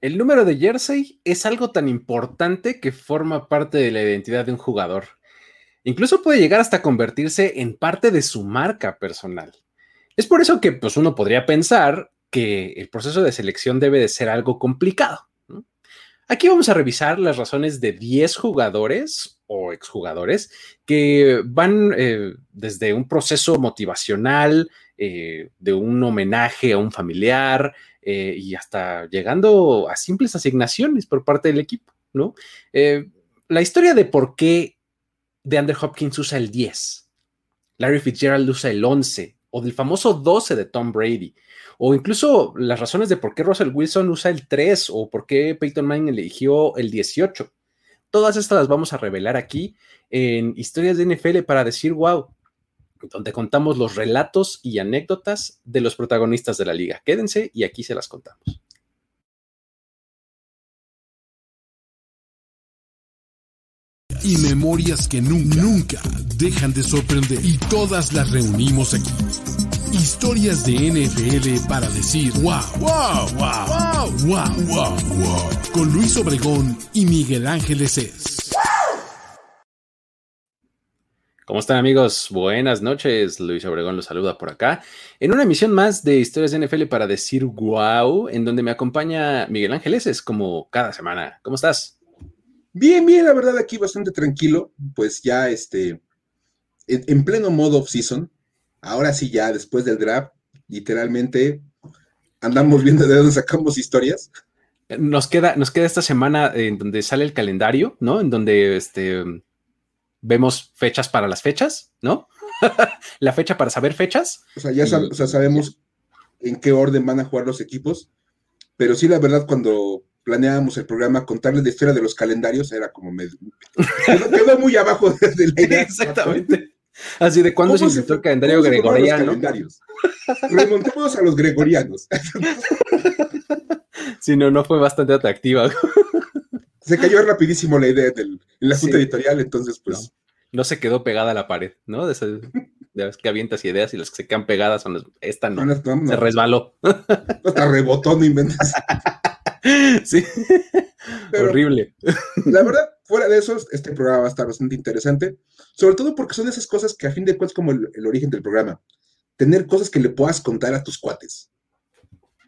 El número de jersey es algo tan importante que forma parte de la identidad de un jugador. Incluso puede llegar hasta convertirse en parte de su marca personal. Es por eso que pues, uno podría pensar que el proceso de selección debe de ser algo complicado. Aquí vamos a revisar las razones de 10 jugadores o exjugadores que van eh, desde un proceso motivacional, eh, de un homenaje a un familiar eh, y hasta llegando a simples asignaciones por parte del equipo, ¿no? la historia de por qué DeAndre Hopkins usa el 10, Larry Fitzgerald usa el 11 o del famoso 12 de Tom Brady o incluso las razones de por qué Russell Wilson usa el 3 o por qué Peyton Manning eligió el 18. Todas estas las vamos a revelar aquí en Historias de NFL para decir, wow, donde contamos los relatos y anécdotas de los protagonistas de la liga. Quédense y aquí se las contamos. Y memorias que nunca, dejan de sorprender. Y todas las reunimos aquí Historias de NFL para decir wow, wow, wow, wow, wow, wow, wow. Con Luis Obregón y Miguel Ángeles es. ¿Cómo están amigos? Buenas noches. Luis Obregón los saluda por acá. En una emisión más de Historias de NFL para decir wow, en donde me acompaña Miguel Ángeles, es como cada semana. ¿Cómo estás? Bien, bien, la verdad aquí bastante tranquilo, pues ya este, en pleno modo off-season, ahora sí ya, después del draft, literalmente andamos viendo de dónde sacamos historias. Nos queda, nos queda esta semana en donde sale el calendario, ¿no? En donde este, vemos fechas para las fechas, ¿no? la fecha para saber fechas. O sea, ya sabemos en qué orden van a jugar los equipos, pero sí, la verdad, cuando planeábamos el programa, contarles la historia de los calendarios era como me quedó, muy abajo de la idea. Exactamente. Así de cuándo se inventó el calendario gregoriano. Remontémonos a los gregorianos. Si no, no fue bastante atractiva. Se cayó rapidísimo la idea del, en la junta editorial, entonces pues. No, se quedó pegada a la pared, ¿no? De esas, que avientas ideas y las que se quedan pegadas son las, esta no, se resbaló. Hasta rebotó, no inventas. Sí. Horrible. La verdad, fuera de eso, este programa va a estar bastante interesante, sobre todo porque son esas cosas que a fin de cuentas como el, origen del programa, tener cosas que le puedas contar a tus cuates.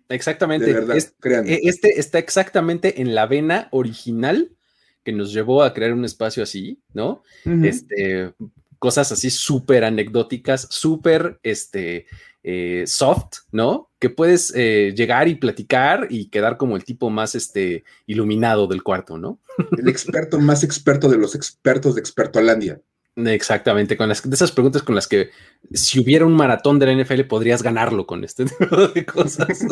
Exactamente. E, este está exactamente en la vena original que nos llevó a crear un espacio así, ¿no? Este, cosas así súper anecdóticas, súper, este, eh, soft, ¿no? Que puedes eh, llegar y platicar y quedar como el tipo más este, iluminado del cuarto, ¿no? El experto más experto de los expertos de Experto Alandia. Exactamente, con las, de esas preguntas con las que si hubiera un maratón de la NFL podrías ganarlo con este tipo de cosas.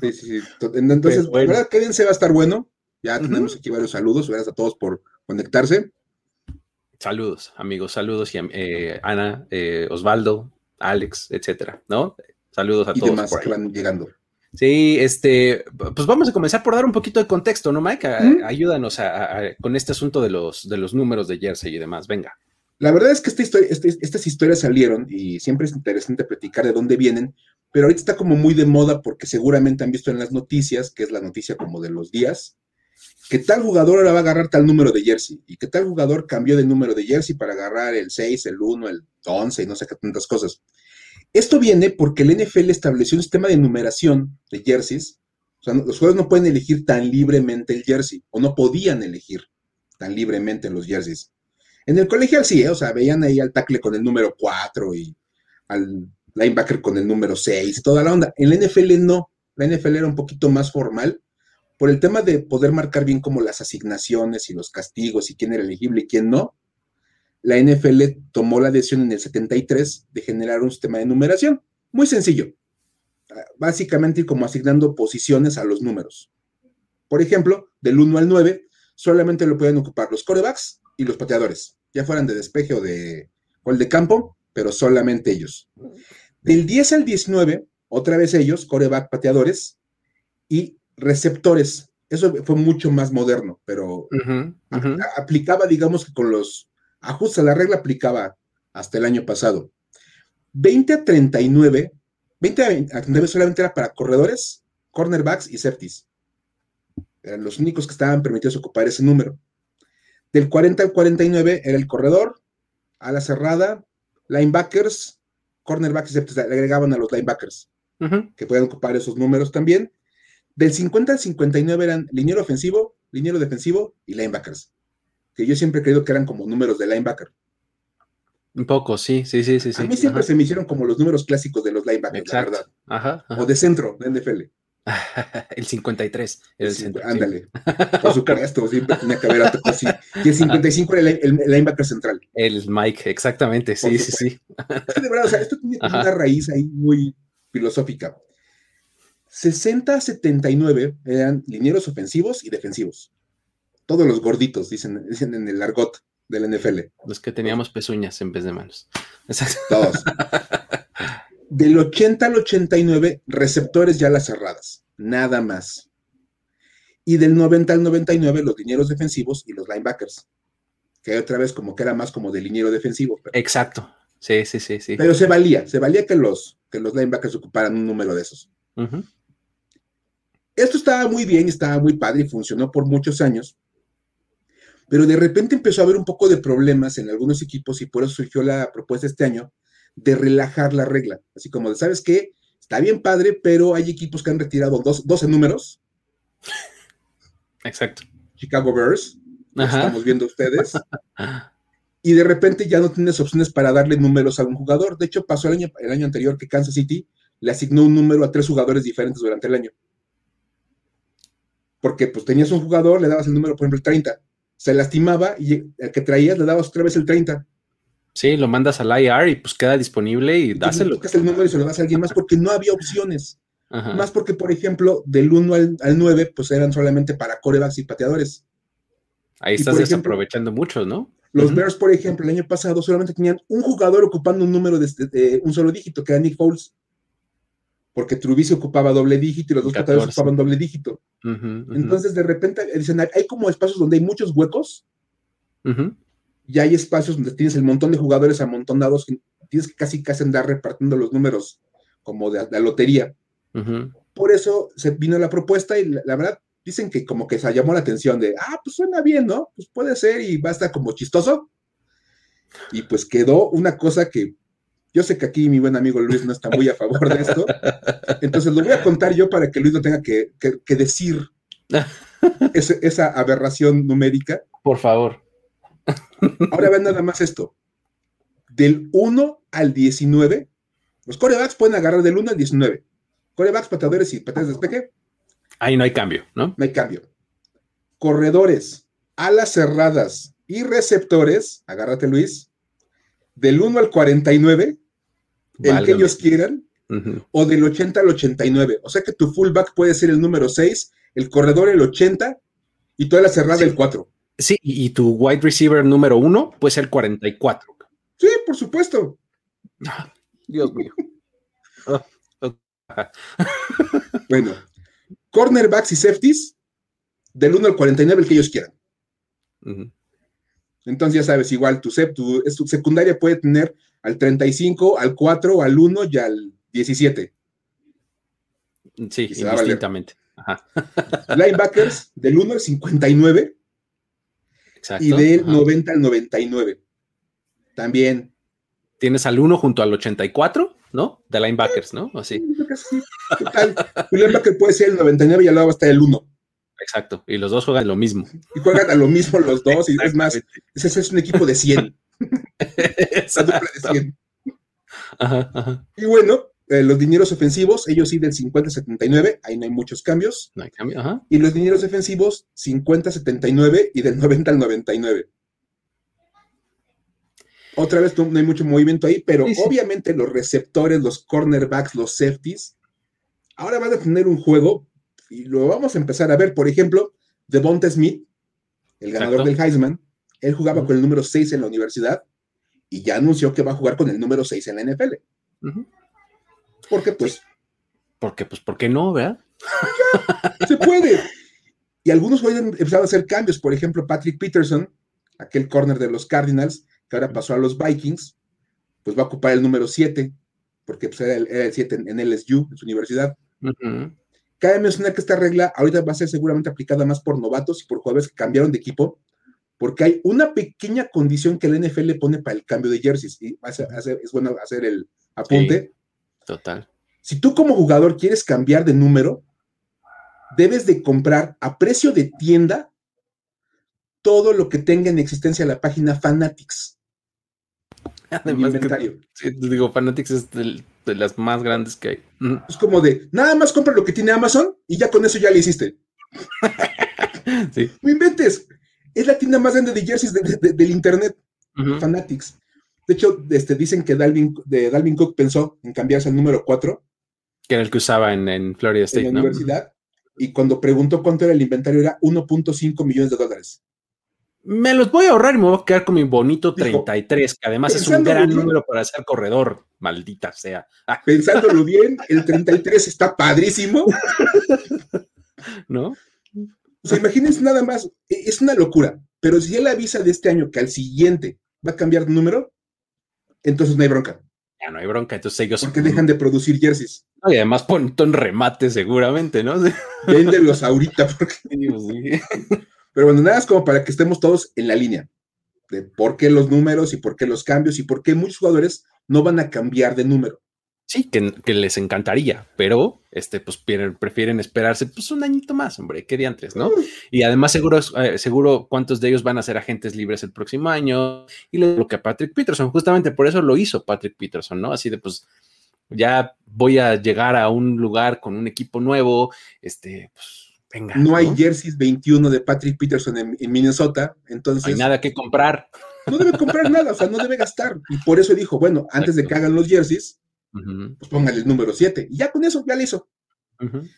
Sí, sí, sí. Entonces, bueno. ¿verdad? Quédense, va a estar bueno. Ya tenemos aquí varios saludos. Gracias a todos por conectarse. Saludos, amigos, saludos y eh, Ana, Osvaldo, Alex, etcétera, ¿no? Saludos a y todos. Demás que van llegando. Sí, este, pues vamos a comenzar por dar un poquito de contexto, ¿no, Mike? Ayúdanos con este asunto de los, de los números de Jersey y demás. Venga. La verdad es que esta historia, este, estas historias salieron y siempre es interesante platicar de dónde vienen, pero ahorita está como muy de moda porque seguramente han visto en las noticias, que es la noticia como de los días, que tal jugador ahora va a agarrar tal número de jersey y que tal jugador cambió de número de jersey para agarrar el 6, el 1, el 11 y no sé qué tantas cosas. Esto viene porque el NFL estableció un sistema de numeración de jerseys. O sea, los jugadores no pueden elegir tan libremente el jersey o no podían elegir tan libremente los jerseys. En el colegial sí, ¿eh? o sea, veían ahí al tackle con el número 4 y al linebacker con el número 6 y toda la onda. En la NFL no. La NFL era un poquito más formal por el tema de poder marcar bien como las asignaciones y los castigos y quién era elegible y quién no, la NFL tomó la decisión en el 73 de generar un sistema de numeración. Muy sencillo. Básicamente ir como asignando posiciones a los números. Por ejemplo, del 1 al 9, solamente lo pueden ocupar los corebacks y los pateadores, ya fueran de despeje o de gol de campo, pero solamente ellos. Del 10 al 19, otra vez ellos, coreback, pateadores, y receptores. Eso fue mucho más moderno, pero aplicaba, digamos que con los ajustes a la regla, aplicaba hasta el año pasado. 20 a 39, 20 a 39 solamente era para corredores cornerbacks y safeties. Eran los únicos que estaban permitidos ocupar ese número. Del 40 al 49 era el corredor, a la cerrada, linebackers, cornerbacks y safeties. Le agregaban a los linebackers, que pueden ocupar esos números también. Del 50 al 59 eran liniero ofensivo, liniero defensivo y linebackers. Que yo siempre he creído que eran como números de linebacker. Un poco, sí, sí, sí, sí. A mí siempre se me hicieron como los números clásicos de los linebackers, la verdad. Ajá, O de centro, de NFL. el 53 era el centro. Ándale. Por supuesto, siempre tenía que haber así. Y el 55 era el, linebacker central. El Mike, exactamente, sí, sí, sí. de verdad, o sea, esto tiene una raíz ahí muy filosófica. 60 79 eran linieros ofensivos y defensivos. Todos los gorditos, dicen, dicen en el argot del NFL. Los que teníamos pezuñas en vez de manos. Exacto. Todos. Del 80 al 89, receptores ya las cerradas. Nada más. Y del 90 al 99, los linieros defensivos y los linebackers. Que otra vez como que era más como de liniero defensivo. Exacto. Sí, sí, sí, sí. Pero se valía, se valía que los, que los linebackers ocuparan un número de esos. Esto estaba muy bien, estaba muy padre y funcionó por muchos años pero de repente empezó a haber un poco de problemas en algunos equipos y por eso surgió la propuesta este año de relajar la regla, así como de, ¿sabes qué? Está bien padre, pero hay equipos que han retirado dos, 12 números. Exacto. Chicago Bears, estamos viendo ustedes. y de repente ya no tienes opciones para darle números a un jugador. De hecho, pasó el año, el año anterior que Kansas City le asignó un número a tres jugadores diferentes durante el año. Porque pues tenías un jugador, le dabas el número, por ejemplo, el 30 se lastimaba y el que traías le dabas otra vez el 30. Sí, lo mandas al IR y pues queda disponible y dáselo. Tocas el número y se lo das a alguien más porque no había opciones. Más porque, por ejemplo, del 1 al, 9, pues eran solamente para corebacks y pateadores. Ahí estás desaprovechando mucho, ¿no? Los Bears, por ejemplo, el año pasado solamente tenían un jugador ocupando un número de, un solo dígito, que era Nick Foles porque Trubisky ocupaba doble dígito y los dos pateadores ocupaban doble dígito. Entonces, de repente, dicen, hay como espacios donde hay muchos huecos y hay espacios donde tienes el montón de jugadores amontonados que tienes que casi casi andar repartiendo los números como de la lotería. Por eso se vino la propuesta y la, verdad dicen que como que se llamó la atención de, ah, pues suena bien, ¿no? Pues puede ser y va a estar como chistoso. Y pues quedó una cosa que yo sé que aquí mi buen amigo Luis no está muy a favor de esto, entonces lo voy a contar yo para que Luis no tenga que, decir esa aberración numérica. Por favor. Ahora ven nada más esto. Del 1 al 19, los corebacks pueden agarrar del 1 al 19. Corebacks, patadores y patadas de despeje. Ahí no hay cambio, ¿no? No hay cambio. Corredores, alas cerradas y receptores, agárrate Luis, del 1 al 49, el que ellos quieran, o del 80 al 89. O sea que tu fullback puede ser el número 6, el corredor el 80 y toda la cerrada el 4. Sí, y tu wide receiver número 1 puede ser el 44. Sí, por supuesto. Dios mío. bueno, cornerbacks y safeties, del 1 al 49, el que ellos quieran. Entonces ya sabes, igual tu, tu, tu secundaria puede tener al 35, al 4, al 1 y al 17. Sí, indistintamente. Linebackers del 1 al 59 Exacto, y del 90 al 99. También. Tienes al 1 junto al 84, ¿no? De linebackers, ¿no? Así. Sí, total. Un linebacker puede ser el 99 y al lado va a estar el 1. Exacto. Y los dos juegan lo mismo. Y juegan a lo mismo los dos. Y es más, ese es un equipo de 100. Y bueno, eh, los dineros ofensivos, ellos sí del 50-79, ahí no hay muchos cambios. Y los dineros defensivos, 50-79 y del 90 al 99. Otra vez no hay mucho movimiento ahí, pero obviamente los receptores, los cornerbacks, los safeties, ahora van a tener un juego y lo vamos a empezar a ver. Por ejemplo, Devonta Smith, el ganador del Heisman, él jugaba con el número 6 en la universidad y ya anunció que va a jugar con el número 6 en la NFL. Porque pues... Porque pues, ¿por qué no, verdad? se puede. Y algunos pueden empezar a hacer cambios. Por ejemplo, Patrick Peterson, aquel corner de los Cardinals, que ahora pasó a los Vikings, pues va a ocupar el número 7, porque pues, era, el, 7 en, LSU, en su universidad. Cabe mencionar que esta regla ahorita va a ser seguramente aplicada más por novatos y por jugadores que cambiaron de equipo, porque hay una pequeña condición que el NFL le pone para el cambio de jerseys. Y es bueno hacer el apunte. total. Si tú como jugador quieres cambiar de número, debes de comprar a precio de tienda todo lo que tenga en existencia la página Fanatics. Además, digo, Fanatics es de, las más grandes que hay. Es como de, nada más compra lo que tiene Amazon y ya con eso ya le hiciste. sí. No inventes. Es la tienda más grande de jerseys del internet, Fanatics. De hecho, este, dicen que Dalvin, de Dalvin Cook pensó en cambiarse al número 4. Que era el que usaba en, Florida State. En la universidad. Y cuando preguntó cuánto era el inventario, era 1.5 millones de dólares me los voy a ahorrar y me voy a quedar con mi bonito 33, que además es un gran número para ser corredor, maldita sea. Ah. Pensándolo bien, el 33 está padrísimo. ¿No? O sea, imagínense nada más, e, es una locura, pero si él avisa de este año que al siguiente va a cambiar de número, entonces no hay bronca. Ya no hay bronca, entonces ellos. Porque dejan de producir jerseys. y además ponen en remate seguramente, ¿no? Véndelos ahorita porque. Pues pero bueno, nada es como para que estemos todos en la línea de por qué los números y por qué los cambios y por qué muchos jugadores no van a cambiar de número. Sí, que, les encantaría, pero este, pues prefieren, esperarse pues un añito más, hombre, qué diantres, ¿no? Y además seguro, eh, seguro cuántos de ellos van a ser agentes libres el próximo año y lo que a Patrick Peterson, justamente por eso lo hizo Patrick Peterson, ¿no? Así de pues ya voy a llegar a un lugar con un equipo nuevo, este, pues no, hay jerseys 21 de Patrick Peterson en, Minnesota, entonces... No hay nada que comprar. No debe comprar nada, o sea, no debe gastar. Y por eso dijo, bueno, antes de que hagan los jerseys, pues póngale el número 7. Y ya con eso, ya lo hizo.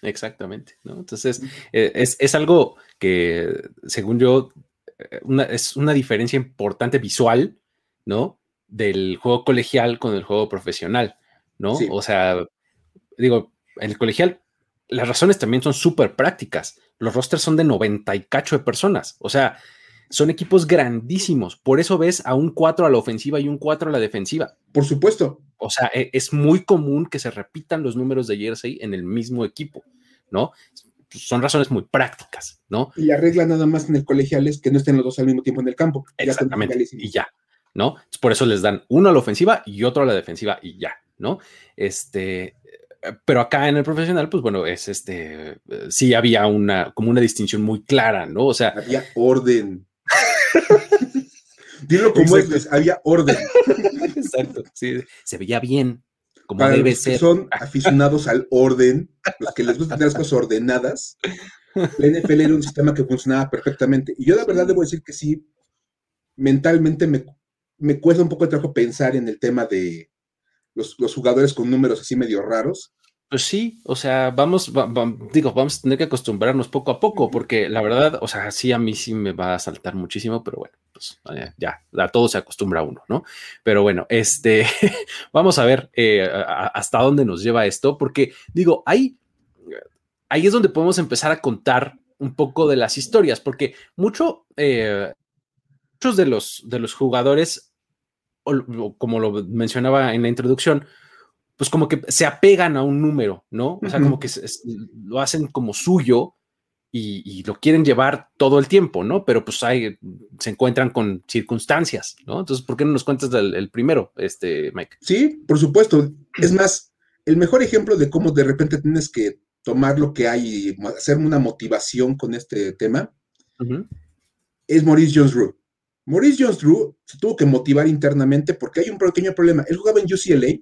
Exactamente, ¿no? Entonces, eh, es, algo que, según yo, eh, es una diferencia importante visual, ¿no? Del juego colegial con el juego profesional, ¿no? O sea, digo, en el colegial las razones también son súper prácticas. Los rosters son de 90 y cacho de personas. O sea, son equipos grandísimos. Por eso ves a un 4 a la ofensiva y un 4 a la defensiva. Por supuesto. O sea, e, es muy común que se repitan los números de jersey en el mismo equipo, ¿no? Son razones muy prácticas, ¿no? Y la regla nada más en el colegial es que no estén los dos al mismo tiempo en el campo. Exactamente. y ya, ¿no? Por eso les dan uno a la ofensiva y otro a la defensiva y ya, ¿no? Este, pero acá en el profesional, pues bueno, es este, sí había una, como una distinción muy clara, ¿no? O sea. Había orden. Dilo como es, había orden. Exacto, sí, se veía bien, como debe los ser. son aficionados al orden, los que les gustan tener las cosas ordenadas, la NFL era un sistema que funcionaba perfectamente. Y yo la verdad debo decir que sí, mentalmente me, me cuesta un poco de trabajo pensar en el tema de, los, jugadores con números así medio raros. Pues sí, o sea, vamos, digo, vamos a tener que acostumbrarnos poco a poco, porque la verdad, o sea, sí a mí sí me va a saltar muchísimo, pero bueno, pues eh, ya, a todo se acostumbra uno, ¿no? Pero bueno, este, vamos a ver eh, hasta dónde nos lleva esto, porque digo, ahí, ahí es donde podemos empezar a contar un poco de las historias, porque mucho, eh, muchos de los, de los jugadores como lo mencionaba en la introducción, pues como que se apegan a un número, ¿no? O sea, como que lo hacen como suyo y, lo quieren llevar todo el tiempo, ¿no? Pero pues hay, se encuentran con circunstancias, ¿no? Entonces, ¿por qué no nos cuentas el, primero, este, Mike? Sí, por supuesto. Es más, el mejor ejemplo de cómo de repente tienes que tomar lo que hay y hacer una motivación con este tema es Maurice Jones-Drew. Maurice Jones-Drew se tuvo que motivar internamente porque hay un pequeño problema. Él jugaba en UCLA,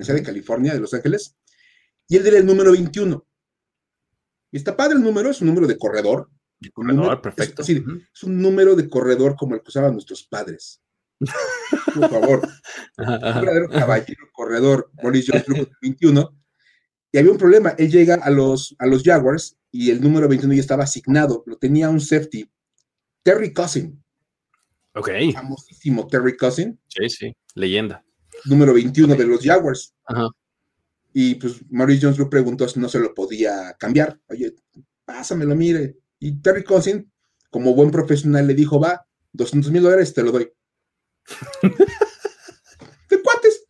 la ciudad de California, de Los Ángeles, y él era el número 21. Y está padre el número, es un número de corredor. corredor, perfecto. Es, es, un número de corredor como el que usaban nuestros padres. Por favor. un verdadero caballero corredor, Maurice Jones-Drew, 21. Y había un problema. Él llega a los, a los Jaguars y el número 21 ya estaba asignado. Lo tenía un safety. Terry Cousin. Ok. Famosísimo Terry Cousin. Sí, sí, leyenda. Número 21 de los Jaguars. Ajá. Y pues Maurice Jones lo preguntó si no se lo podía cambiar. Oye, pásamelo, mire. Y Terry Cousin, como buen profesional, le dijo, va, 200 mil dólares te lo doy. de cuates.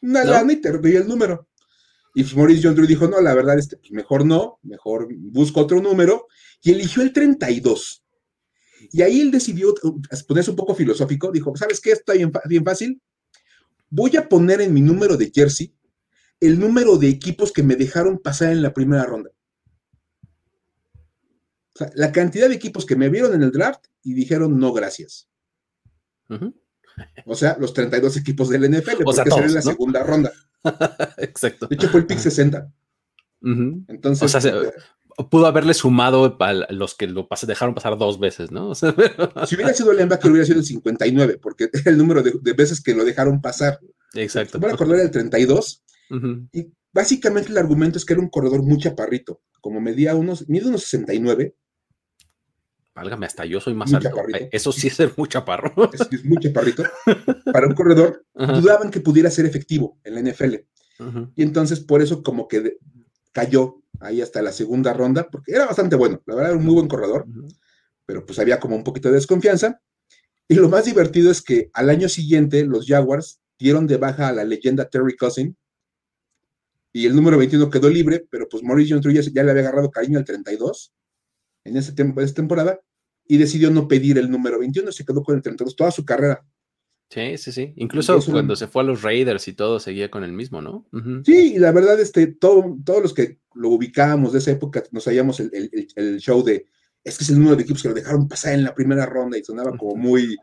una lana y te doy el número. Y pues Maurice John Drew dijo, no, la verdad, este, pues mejor no, mejor busco otro número, y eligió el 32. Y ahí él decidió uh, ponerse un poco filosófico, dijo, ¿sabes qué? Está bien, bien fácil. Voy a poner en mi número de jersey el número de equipos que me dejaron pasar en la primera ronda. O sea, la cantidad de equipos que me vieron en el draft y dijeron no, gracias. O sea, los 32 equipos del NFL, porque sea, en la segunda ronda. Exacto. De hecho, fue el pick 60. Entonces. O sea, eh, pudo haberle sumado a los que lo dejaron pasar dos veces, ¿no? si hubiera sido el linebacker, hubiera sido el 59, porque era el número de, veces que lo dejaron pasar. Exacto. Voy a acordar el 32. Y básicamente el argumento es que era un corredor muy chaparrito, como medía unos, mide unos 69. Válgame, hasta yo soy más alto. Eso sí es ser muy chaparro. Es, es muy chaparrito. Para un corredor, dudaban que pudiera ser efectivo en la NFL. Y entonces, por eso, como que cayó ahí hasta la segunda ronda, porque era bastante bueno. La verdad, era un muy buen corredor. Pero pues había como un poquito de desconfianza. Y lo más divertido es que al año siguiente, los Jaguars dieron de baja a la leyenda Terry Cousin y el número 21 quedó libre, pero pues Maurice Jones ya, ya le había agarrado cariño al 32 en ese tiempo, esa temporada y decidió no pedir el número 21, se quedó con el 32 toda su carrera. Sí, sí, sí. Incluso cuando se fue a los Raiders y todo, seguía con el mismo, ¿no? Sí, y la verdad, este, todo, todos los que lo ubicábamos de esa época, nos hallamos el, show de, es que es el número de equipos que lo dejaron pasar en la primera ronda y sonaba como muy,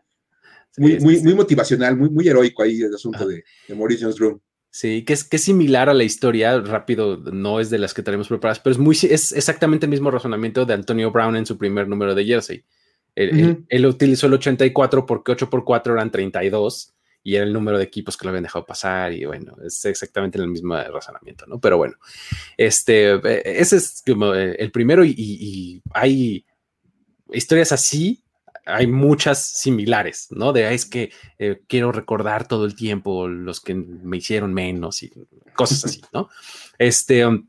muy, muy, muy, motivacional, muy, muy heroico ahí el asunto de, de, Maurice Jones-Drew. Sí, que es, que similar a la historia, rápido, no es de las que tenemos preparadas, pero es, muy, es exactamente el mismo razonamiento de Antonio Brown en su primer número de jersey. Él, utilizó el 84 porque 8 por 4 eran 32 y era el número de equipos que lo habían dejado pasar y bueno, es exactamente el mismo razonamiento, ¿no? Pero bueno, este, eh, ese es como eh, el primero y hay historias así hay muchas similares, ¿no? De es que eh, quiero recordar todo el tiempo los que me hicieron menos y cosas así, ¿no? Este, um,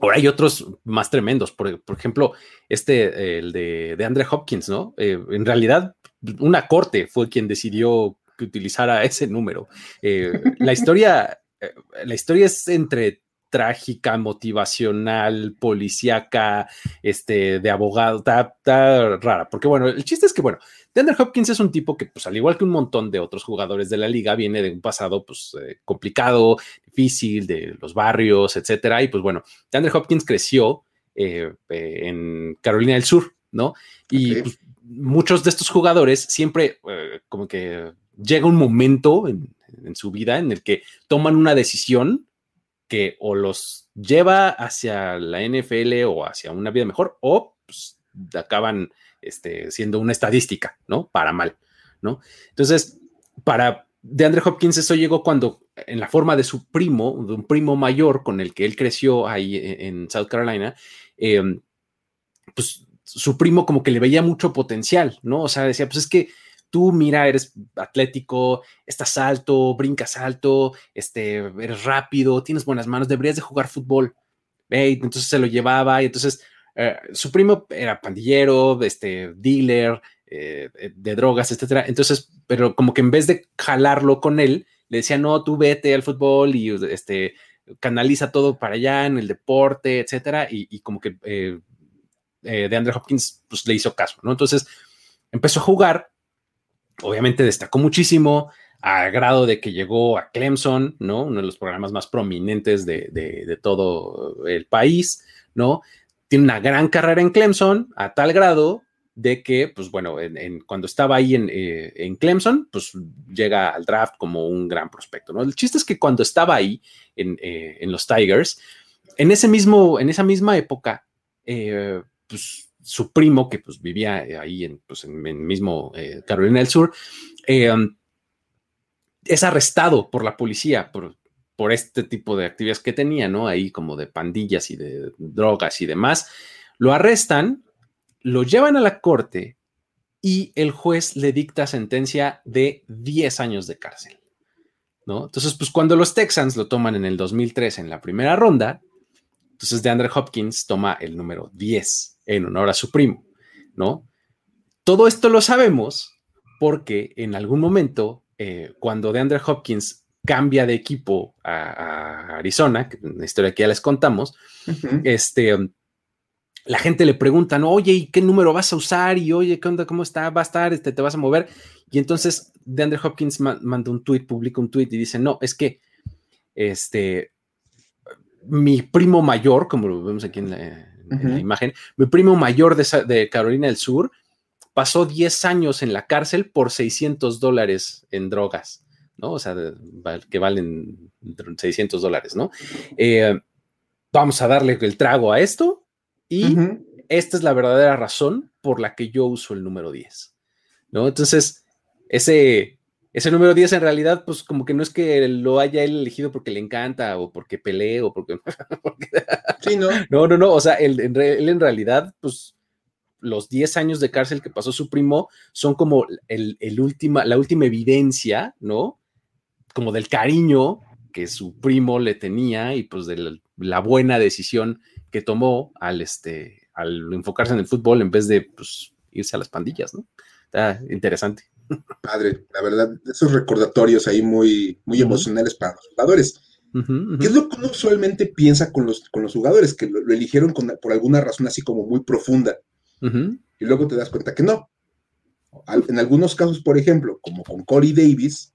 ahora hay otros más tremendos, por, ejemplo, este, el de, de Andre Hopkins, ¿no? Eh, en realidad, una corte fue quien decidió que utilizara ese número. Eh, la historia, la historia es entre trágica, motivacional, policíaca, este, de abogado, está, rara, porque bueno, el chiste es que, bueno, DeAndre Hopkins es un tipo que, pues al igual que un montón de otros jugadores de la liga, viene de un pasado, pues, eh, complicado, difícil, de los barrios, etcétera, y pues bueno, DeAndre Hopkins creció eh, eh, en Carolina del Sur, ¿no? Y pues, muchos de estos jugadores siempre, como que llega un momento en, en su vida en el que toman una decisión que o los lleva hacia la NFL o hacia una vida mejor o pues, acaban este, siendo una estadística, ¿no? Para mal, ¿no? Entonces, para DeAndre Hopkins eso llegó cuando en la forma de su primo, de un primo mayor con el que él creció ahí e, en South Carolina, em, pues su primo como que le veía mucho potencial, ¿no? O sea, decía, pues es que tú, mira, eres atlético, estás alto, brincas alto, este, eres rápido, tienes buenas manos, deberías de jugar fútbol. entonces se lo llevaba y entonces eh, su primo era pandillero, este, dealer eh, eh, de drogas, etcétera. Entonces, pero como que en vez de jalarlo con él, le decía, no, tú vete al fútbol y este, canaliza todo para allá en el deporte, etcétera. Y, como que de Andrew Hopkins pues, le hizo caso, ¿no? Entonces empezó a jugar obviamente destacó muchísimo a grado de que llegó a Clemson, ¿no? Uno de los programas más prominentes de, todo el país, ¿no? Tiene una gran carrera en Clemson a tal grado de que, pues bueno, en, cuando estaba ahí eh, en, Clemson, pues llega al draft como un gran prospecto, ¿no? El chiste es que cuando estaba ahí en, eh, los Tigers, en ese mismo, en esa misma época, eh, pues su primo, que pues vivía ahí en, pues, en, mismo eh, Carolina del Sur, es arrestado por la policía por, por este tipo de actividades que tenía, ¿no? Ahí como de pandillas y de drogas y demás. Lo arrestan, lo llevan a la corte y el juez le dicta sentencia de 10 años de cárcel, ¿no? Entonces, pues cuando los Texans lo toman en el 2003 en la primera ronda, entonces de Andre Hopkins toma el número 10 en honor a su primo, ¿no? Todo esto lo sabemos porque en algún momento, eh, cuando DeAndre Hopkins cambia de equipo a, Arizona, que una historia que ya les contamos, este, la gente le pregunta, oye, ¿y qué número vas a usar? Y oye, ¿qué onda? ¿Cómo está? ¿Va a estar? Este, ¿Te vas a mover? Y entonces DeAndre Hopkins manda un tweet, publica un tweet y dice, no, es que este, mi primo mayor, como lo vemos aquí en la, imagen, mi primo mayor de, de, Carolina del Sur pasó 10 años en la cárcel por 600 dólares en drogas, ¿no? O sea, que valen 600 dólares, ¿no? Eh, vamos a darle el trago a esto y esta es la verdadera razón por la que yo uso el número 10, ¿no? Entonces, ese, ese número 10 en realidad, pues como que no es que lo haya él elegido porque le encanta o porque pelee o porque... sí, ¿no? No, no, no, o sea, él, en realidad, pues los 10 años de cárcel que pasó su primo son como el, última, la última evidencia, ¿no? Como del cariño que su primo le tenía y pues de la, buena decisión que tomó al, este, al enfocarse en el fútbol en vez de pues, irse a las pandillas, ¿no? Está interesante. Padre, la verdad, esos recordatorios ahí muy, muy emocionales para los jugadores. ¿Qué es lo que uno usualmente piensa con los, con los jugadores? Que lo, eligieron por alguna razón así como muy profunda. Y luego te das cuenta que no. en algunos casos, por ejemplo, como con Corey Davis,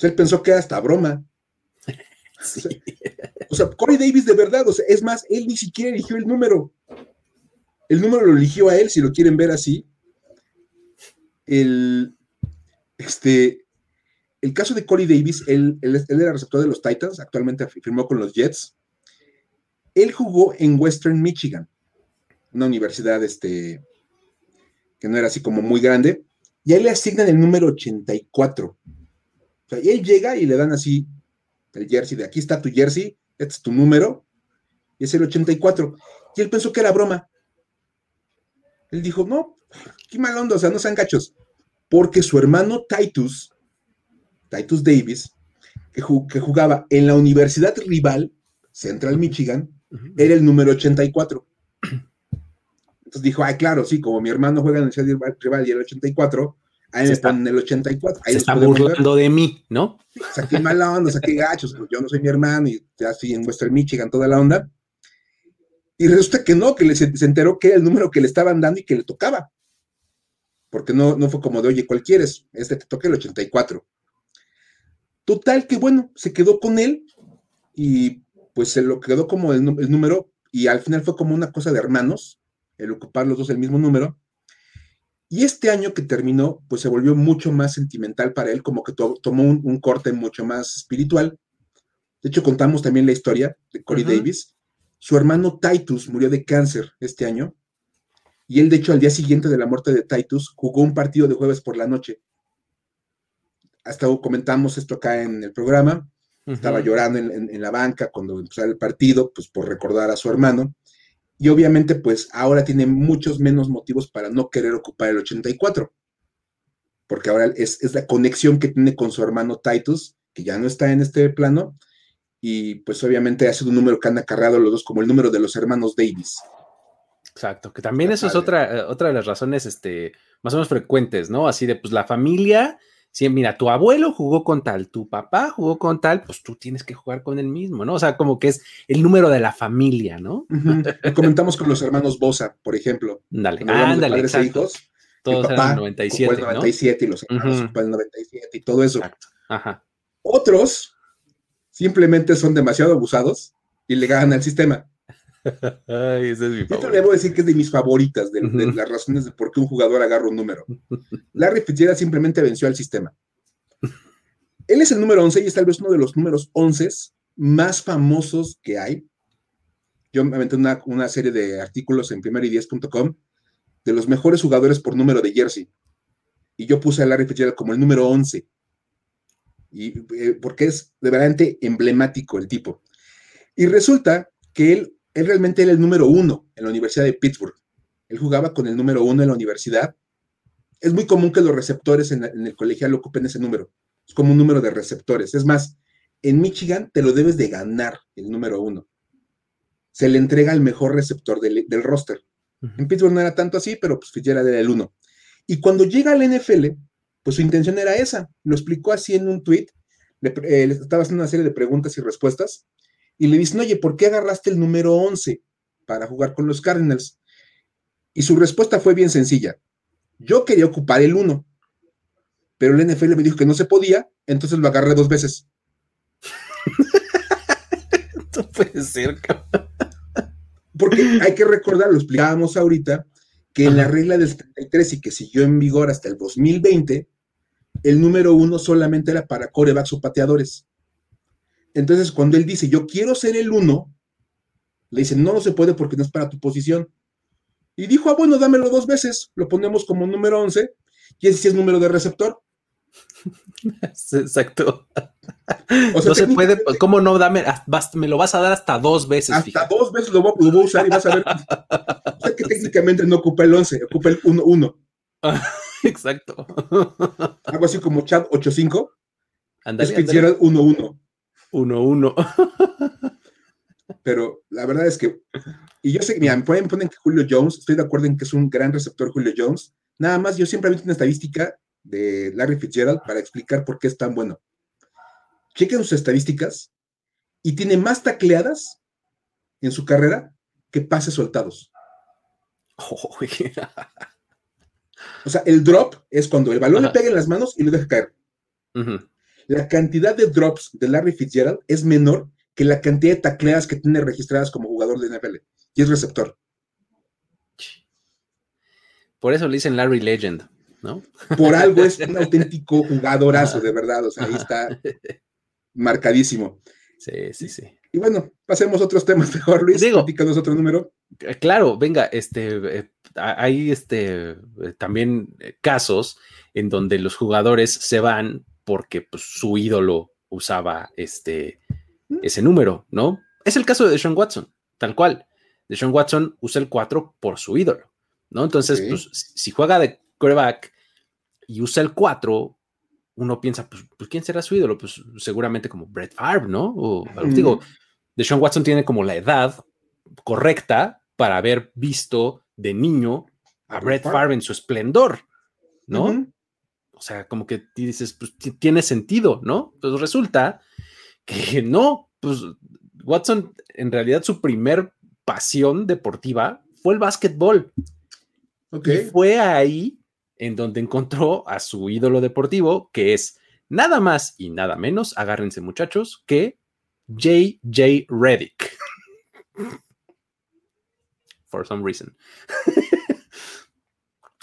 él pensó que era hasta broma. O, sea, Corey Davis de verdad, o sea, es más, él ni siquiera eligió el número. El número lo eligió a él, si lo quieren ver así. El, este, el caso de Corey Davis, él, él, era receptor de los Titans, actualmente firmó con los Jets. Él jugó en Western Michigan, una universidad este, que no era así como muy grande, y a él le asignan el número 84. O sea, y él llega y le dan así el jersey de aquí está tu jersey, este es tu número, y es el 84. Y él pensó que era broma. Él dijo, no, qué mal onda, o sea, no sean gachos porque su hermano Titus, Titus Davis, que, jugaba en la universidad rival, Central Michigan, era el número 84. Entonces dijo, ay, claro, sí, como mi hermano juega en la universidad rival y el 84, ahí me ponen el 84. Ahí se está burlando de mí, ¿no? O sea, qué mala onda, o sea, qué gachos, yo no soy mi hermano y ya estoy en Western Michigan, toda la onda. Y resulta que no, que se enteró que era el número que le estaban dando y que le tocaba porque no, no fue como de, oye, ¿cuál quieres? Este te toca el 84. Total que bueno, se quedó con él y pues se lo quedó como el, número y al final fue como una cosa de hermanos, el ocupar los dos el mismo número. Y este año que terminó, pues se volvió mucho más sentimental para él, como que tomó un, corte mucho más espiritual. De hecho, contamos también la historia de Corey Davis. Su hermano Titus murió de cáncer este año y él, de hecho, al día siguiente de la muerte de Titus, jugó un partido de jueves por la noche. Hasta comentamos esto acá en el programa. Estaba llorando en, la banca cuando empezó el partido, pues por recordar a su hermano. Y obviamente, pues ahora tiene muchos menos motivos para no querer ocupar el 84. Porque ahora es, es la conexión que tiene con su hermano Titus, que ya no está en este plano. Y pues obviamente ha sido un número que han acarreado los dos como el número de los hermanos Davis. Exacto, que también eso es otra, eh, otra de las razones este, más o menos frecuentes, ¿no? Así de, pues la familia, si mira, tu abuelo jugó con tal, tu papá jugó con tal, pues tú tienes que jugar con el mismo, ¿no? O sea, como que es el número de la familia, ¿no? Comentamos con los hermanos Bosa, por ejemplo. Dale, ándale, padres e hijos. Todos eran 97, el 97 y los hermanos el 97 y todo eso. Exacto. Ajá. Otros simplemente son demasiado abusados y le ganan al sistema. Ay, ese es mi Esto debo decir que es de mis favoritas, de, las razones de por qué un jugador agarra un número. Larry Fitzgerald simplemente venció al sistema. Él es el número 11 y es tal vez uno de los números 11 más famosos que hay. Yo me aventé una, una serie de artículos en primero10.com de los mejores jugadores por número de jersey. Y yo puse a Larry Fitzgerald como el número 11. Y, eh, porque es de verdad emblemático el tipo. Y resulta que él él realmente era el número uno en la Universidad de Pittsburgh. Él jugaba con el número uno en la universidad. Es muy común que los receptores en, el colegial ocupen ese número. Es como un número de receptores. Es más, en Michigan te lo debes de ganar el número uno. Se le entrega al mejor receptor del, roster. En Pittsburgh no era tanto así, pero pues Fitzgerald era el uno. Y cuando llega al NFL, pues su intención era esa. Lo explicó así en un tweet. le, eh, estaba haciendo una serie de preguntas y respuestas, y le dicen, oye, ¿por qué agarraste el número 11 para jugar con los Cardinals? Y su respuesta fue bien sencilla. Yo quería ocupar el 1, pero el NFL me dijo que no se podía, entonces lo agarré dos veces. No puede ser, cabrón. Porque hay que recordar, lo explicábamos ahorita, que en la regla del 73 y que siguió en vigor hasta el 2020, el número uno solamente era para corebacks o pateadores. Entonces, cuando él dice, yo quiero ser el uno, le dicen, no, no se puede porque no es para tu posición. Y dijo, ah, bueno, dámelo dos veces, lo ponemos como número 11, y ese sí es número de receptor. Exacto. O sea, no se puede, ¿cómo no? Dame, me lo vas a dar hasta dos veces. Hasta fíjate. dos veces lo voy, lo voy a usar y vas a ver. O sea que técnicamente no ocupa el 11, ocupa el 1-1. Exacto. Algo así como Chad 8-5, Ándale, es. Fitzgerald 1-1. Uno, uno. Pero la verdad es que, y yo sé, mira, me poner que Julio Jones, estoy de acuerdo en que es un gran receptor Julio Jones. Nada más, yo siempre he visto una estadística de Larry Fitzgerald para explicar por qué es tan bueno. Chequen sus estadísticas y tiene más tacleadas en su carrera que pases soltados. Oh, O sea, el drop es cuando el balón Ajá. le pega en las manos y lo deja caer. La cantidad de drops de Larry Fitzgerald es menor que la cantidad de tacleadas que tiene registradas como jugador de NFL. Y es receptor. Por eso le dicen Larry Legend, ¿no? Por algo es un auténtico jugadorazo, de verdad. O sea, ahí está marcadísimo. Sí, sí, sí. Y bueno, pasemos a otros temas mejor, Luis. Digo- Platícanos otro número. Eh, Claro, venga, este, eh, hay este, eh, también casos en donde los jugadores se van porque pues, su ídolo usaba este, ese número, ¿no? Es el caso de Sean Watson, tal cual. Sean Watson usa el 4 por su ídolo, ¿no? Entonces, pues, si juega de quarterback y usa el 4, uno piensa, pues, pues, ¿quién será su ídolo? Pues seguramente como Brett Favre, ¿no? O, Ujú. digo, Deshaun Watson tiene como la edad correcta para haber visto de niño a Brett Favre en su esplendor, ¿no? O sea, como que dices, pues ti- tiene sentido, ¿no? Pues resulta que no, pues Watson, en realidad su primer pasión deportiva fue el básquetbol. Ok. Y fue ahí en donde encontró a su ídolo deportivo, que es nada más y nada menos, agárrense muchachos, que JJ Reddick. For some reason.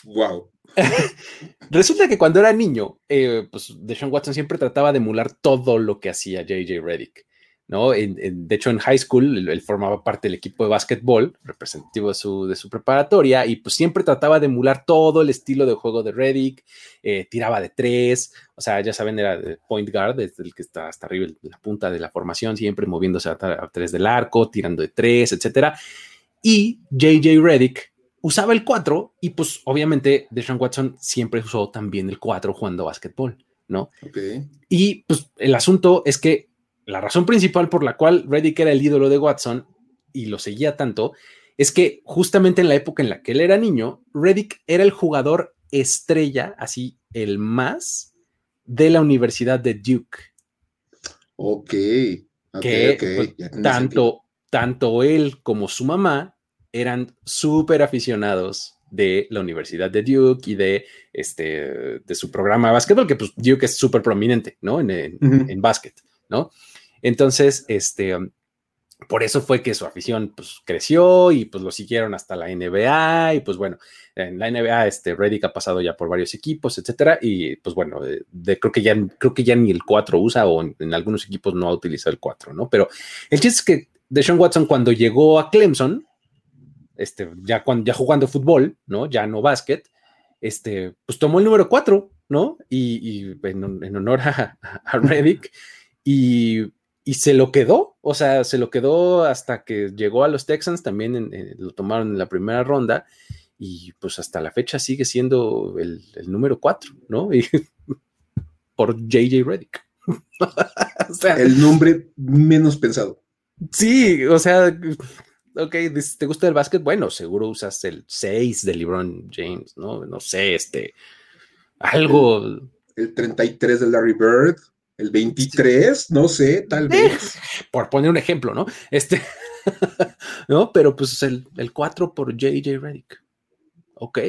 Wow. Resulta que cuando era niño, eh, pues Deshaun Watson siempre trataba de emular todo lo que hacía JJ Reddick. ¿no? En- de hecho, en high school él, formaba parte del equipo de básquetbol, representativo de su, de su preparatoria, y pues siempre trataba de emular todo el estilo de juego de Reddick, eh, tiraba de tres, o sea, ya saben, era point guard, desde el que está hasta arriba, la punta de la formación, siempre moviéndose a, a tres del arco, tirando de tres, etcétera. Y JJ Reddick usaba el 4 y pues obviamente Deshaun Watson siempre usó también el 4 jugando básquetbol, ¿no? Ok. Y pues el asunto es que la razón principal por la cual Reddick era el ídolo de Watson y lo seguía tanto es que justamente en la época en la que él era niño, Reddick era el jugador estrella, así el más de la Universidad de Duke. Ok. Ok, Que, pues, tanto, tanto él como su mamá eran súper aficionados de la Universidad de Duke y de, este, de su programa de básquetbol, que pues Duke es súper prominente, ¿no? En, en, básquet, ¿no? Entonces, este, por eso fue que su afición pues creció y pues lo siguieron hasta la NBA y pues bueno, en la NBA este Reddick ha pasado ya por varios equipos, etcétera y pues bueno, de, de- creo que ya creo que ya ni el 4 usa o en, en algunos equipos no ha utilizado el 4, ¿no? Pero el chiste es que Deshaun Watson cuando llegó a Clemson, este ya cuando ya jugando fútbol, ¿no? Ya no básquet, este pues tomó el número 4, ¿no? Y, y en, en honor a, a Reddick y y se lo quedó, o sea, se lo quedó hasta que llegó a los Texans, también en- en- lo tomaron en la primera ronda y pues hasta la fecha sigue siendo el, el número 4, ¿no? Y, por JJ Reddick. o sea, El nombre menos pensado. sí, o sea, ok, ¿te gusta el básquet? Bueno, seguro usas el 6 de LeBron James, ¿no? No sé, este, algo, El 33 de Larry Bird. El 23, no sé, tal vez. Por poner un ejemplo, ¿no? Este, ¿no? Pero pues el, el 4 por JJ Redick. Ok.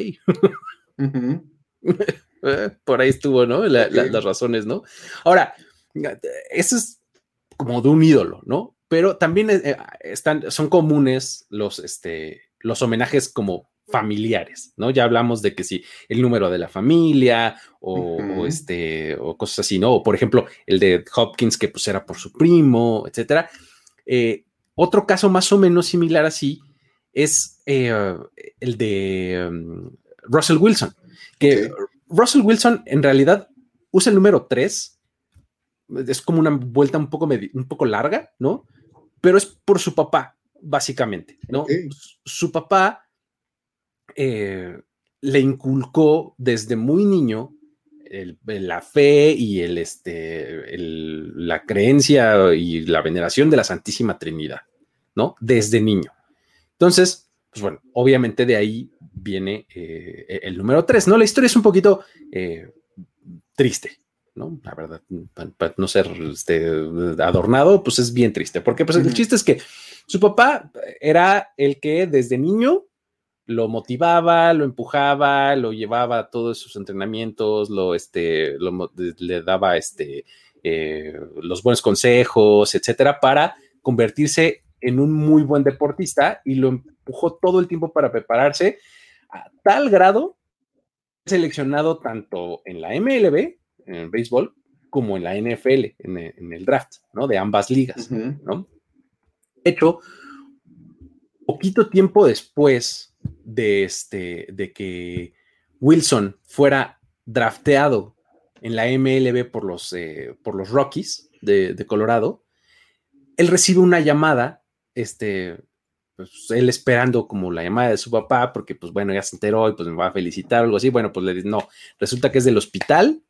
Eh, por ahí estuvo, ¿no? las razones, ¿no? Ahora, eso es como de un ídolo, ¿no? Pero también eh, están, son comunes los, este, los homenajes como familiares, ¿no? Ya hablamos de que si el número de la familia o, este, o cosas así, ¿no? O por ejemplo, el de Hopkins que pues era por su primo, etcétera. Eh, otro caso más o menos similar así es eh, el de um, Russell Wilson, que Russell Wilson en realidad usa el número 3, es como una vuelta un poco, un poco larga, ¿no? Pero es por su papá, básicamente, ¿no? Su papá eh, le inculcó desde muy niño la fe y el, este, la creencia y la veneración de la Santísima Trinidad, ¿no? Desde niño. Entonces, pues bueno, obviamente de ahí viene eh, el número 3, ¿no? La historia es un poquito eh, triste, ¿no? La verdad, para, no ser este, adornado, pues es bien triste, porque pues el chiste es que su papá era el que desde niño lo motivaba, lo empujaba, lo llevaba a todos sus entrenamientos, lo, este, le daba este, eh, los buenos consejos, etcétera, para convertirse en un muy buen deportista y lo empujó todo el tiempo para prepararse a tal grado seleccionado tanto en la MLB, en el béisbol, como en la NFL, en el, draft, ¿no? De ambas ligas, ¿no? De hecho, poquito tiempo después de, este, de que Wilson fuera drafteado en la MLB por los, eh, por los Rockies de, Colorado, él recibe una llamada, este, pues él esperando como la llamada de su papá, porque pues bueno, ya se enteró y pues me va a felicitar o algo así, bueno, pues le dice, no, resulta que es del hospital,